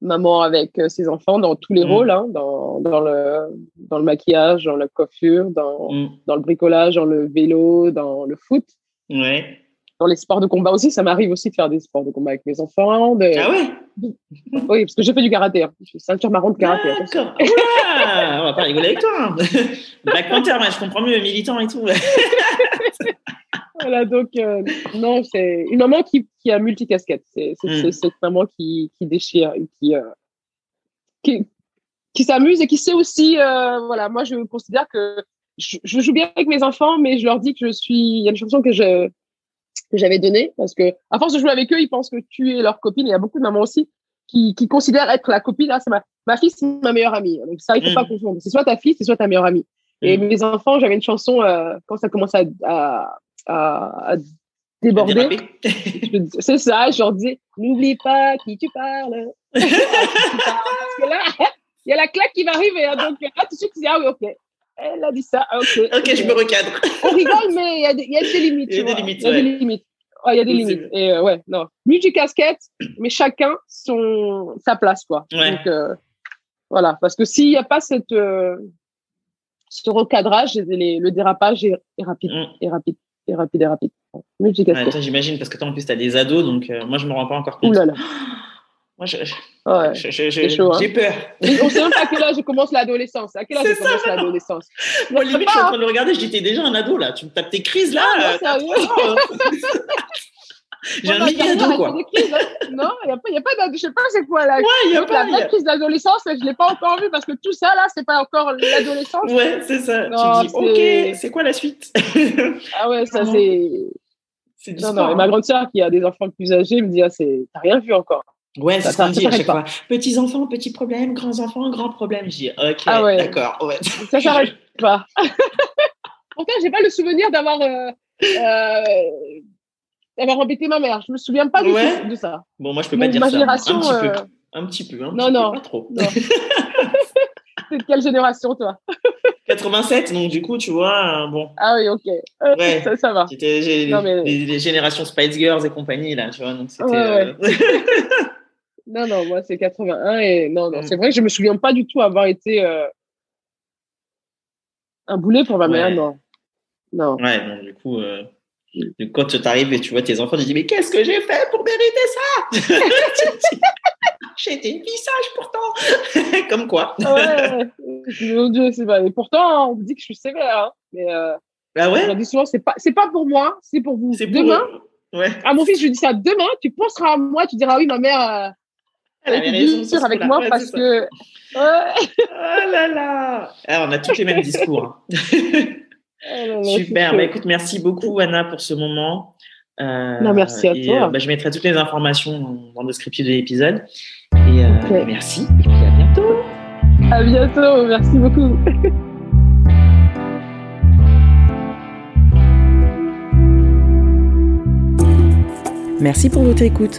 maman avec euh, ses enfants dans tous les mm. rôles, hein, dans, dans, le, dans le maquillage, dans la coiffure, dans, mm. dans le bricolage, dans le vélo, dans le foot. Ouais dans les sports de combat aussi, ça m'arrive aussi de faire des sports de combat avec mes enfants. De... Ah ouais [LAUGHS] Oui, parce que j'ai fait du karaté. Hein. Je suis ceinture marron de karaté. D'accord. on va pas rigoler avec toi. Hein. [LAUGHS] Black Panther, je comprends mieux, militant et tout. [LAUGHS] voilà, donc, euh, non, c'est une maman qui, qui a multicasquette. C'est mm. cette maman qui, qui déchire et qui, euh, qui, qui s'amuse et qui sait aussi, euh, voilà, moi, je considère que je, je, joue bien avec mes enfants, mais je leur dis que je suis, il y a une chanson que je, que j'avais donné parce que à force de jouer avec eux, ils pensent que tu es leur copine. il y a beaucoup de mamans aussi qui, qui considèrent être la copine. Ah, c'est ma, ma fille, c'est ma meilleure amie. Donc ça, il faut pas mm. confondre. C'est soit ta fille, c'est soit ta meilleure amie. Et mm. mes enfants, j'avais une chanson euh, quand ça commence à, à, à, déborder. c'est ça, je leur disais n'oublie pas qui tu parles. [LAUGHS] parce que là, il y a la claque qui va arriver. Hein, donc là, tout de suite, tu dis ah oui, ok elle a dit ça. Ah, ok. Ok, je me recadre. [LAUGHS] On rigole, mais il y, a des, y a des limites. Il y a des limites. Il y a des limites. Il y a des limites. Et euh, ouais, non. Multi-casquette, mais chacun son, sa place, quoi. Donc, euh, voilà. Parce que s'il n'y a pas cette, euh, ce recadrage, le dérapage est, rapide. Mm. Et rapide. Et rapide et rapide. Multi-casquette. Ouais, J'imagine, parce que toi, en plus, tu as des ados, donc moi, je ne me rends pas encore compte. Ouh là là. [GASPS] Moi, j'ai hein. peur. On sait même pas à quel âge je commence l'adolescence. À quel âge je commence l'adolescence Moi, limite, je suis en train de regarder, j'étais déjà un ado, là. Tu me tapes tes crises, là. Ah, non, euh, [LAUGHS] J'ai un mini ado, quoi. Hein. Non, il n'y a a pas d'ado. Je sais pas c'est quoi, là. Ouais, y a pas, la vraie crise d'adolescence, je ne l'ai pas encore vue parce que tout ça, là, c'est pas encore l'adolescence. Ouais, c'est ça. tu dis, OK, c'est quoi la suite? [LAUGHS] Ah ouais, ça, c'est. Non, non, et ma grande sœur qui a des enfants plus âgés me dit, ah, t'as rien vu encore. Ouais, c'est ce qu'on dit à chaque fois. Petits enfants, petits problèmes, grands enfants, grands problèmes. Je dis, ok, ah ouais. d'accord. Ouais. Ça s'arrête pas. [LAUGHS] Pourtant, j'ai pas le souvenir d'avoir euh, euh, d'avoir embêté ma mère. Je me souviens pas du tout de ça. Bon, moi, je peux pas dire ça. Un petit peu. Euh, un petit peu. Un non, non. Peu, pas trop. C'est [LAUGHS] [LAUGHS] de quelle génération, toi? 87, donc du coup, tu vois, bon. Ah oui, ok. Ouais. Ça, ça va. C'était les, générations Spice Girls et compagnie, là, tu vois. Donc c'était. Ouais, Non, non, moi c'est 81 et non, non, mm. c'est vrai que je me souviens pas du tout avoir été euh, un boulet pour ma mère, non. Non. Ouais, donc du coup, euh, quand tu arrives et tu vois tes enfants, tu te dis mais qu'est-ce que j'ai fait pour mériter ça? [LAUGHS] J'ai été une fille sage pourtant. [LAUGHS] Comme quoi. [LAUGHS] ouais, mon Dieu, c'est pas. Et pourtant, on me dit que je suis sévère, hein. mais. Euh, bah ouais. On dit souvent, c'est pas, pas pour moi, c'est pour vous. Demain. Ouais. À mon fils, je lui dis ça demain, tu penseras à moi, tu diras oui, ma mère, elle avait raison. avec moi parce que. oh là là ah, On a tous les mêmes discours. Hein. [LAUGHS] Oh Super. Bah, écoute, merci beaucoup, Anna, pour ce moment. Euh, non, merci à toi. Euh, bah, je mettrai toutes les informations dans le descriptif de l'épisode. Et euh, merci. Et puis à bientôt. À bientôt. Merci beaucoup. Merci pour votre écoute.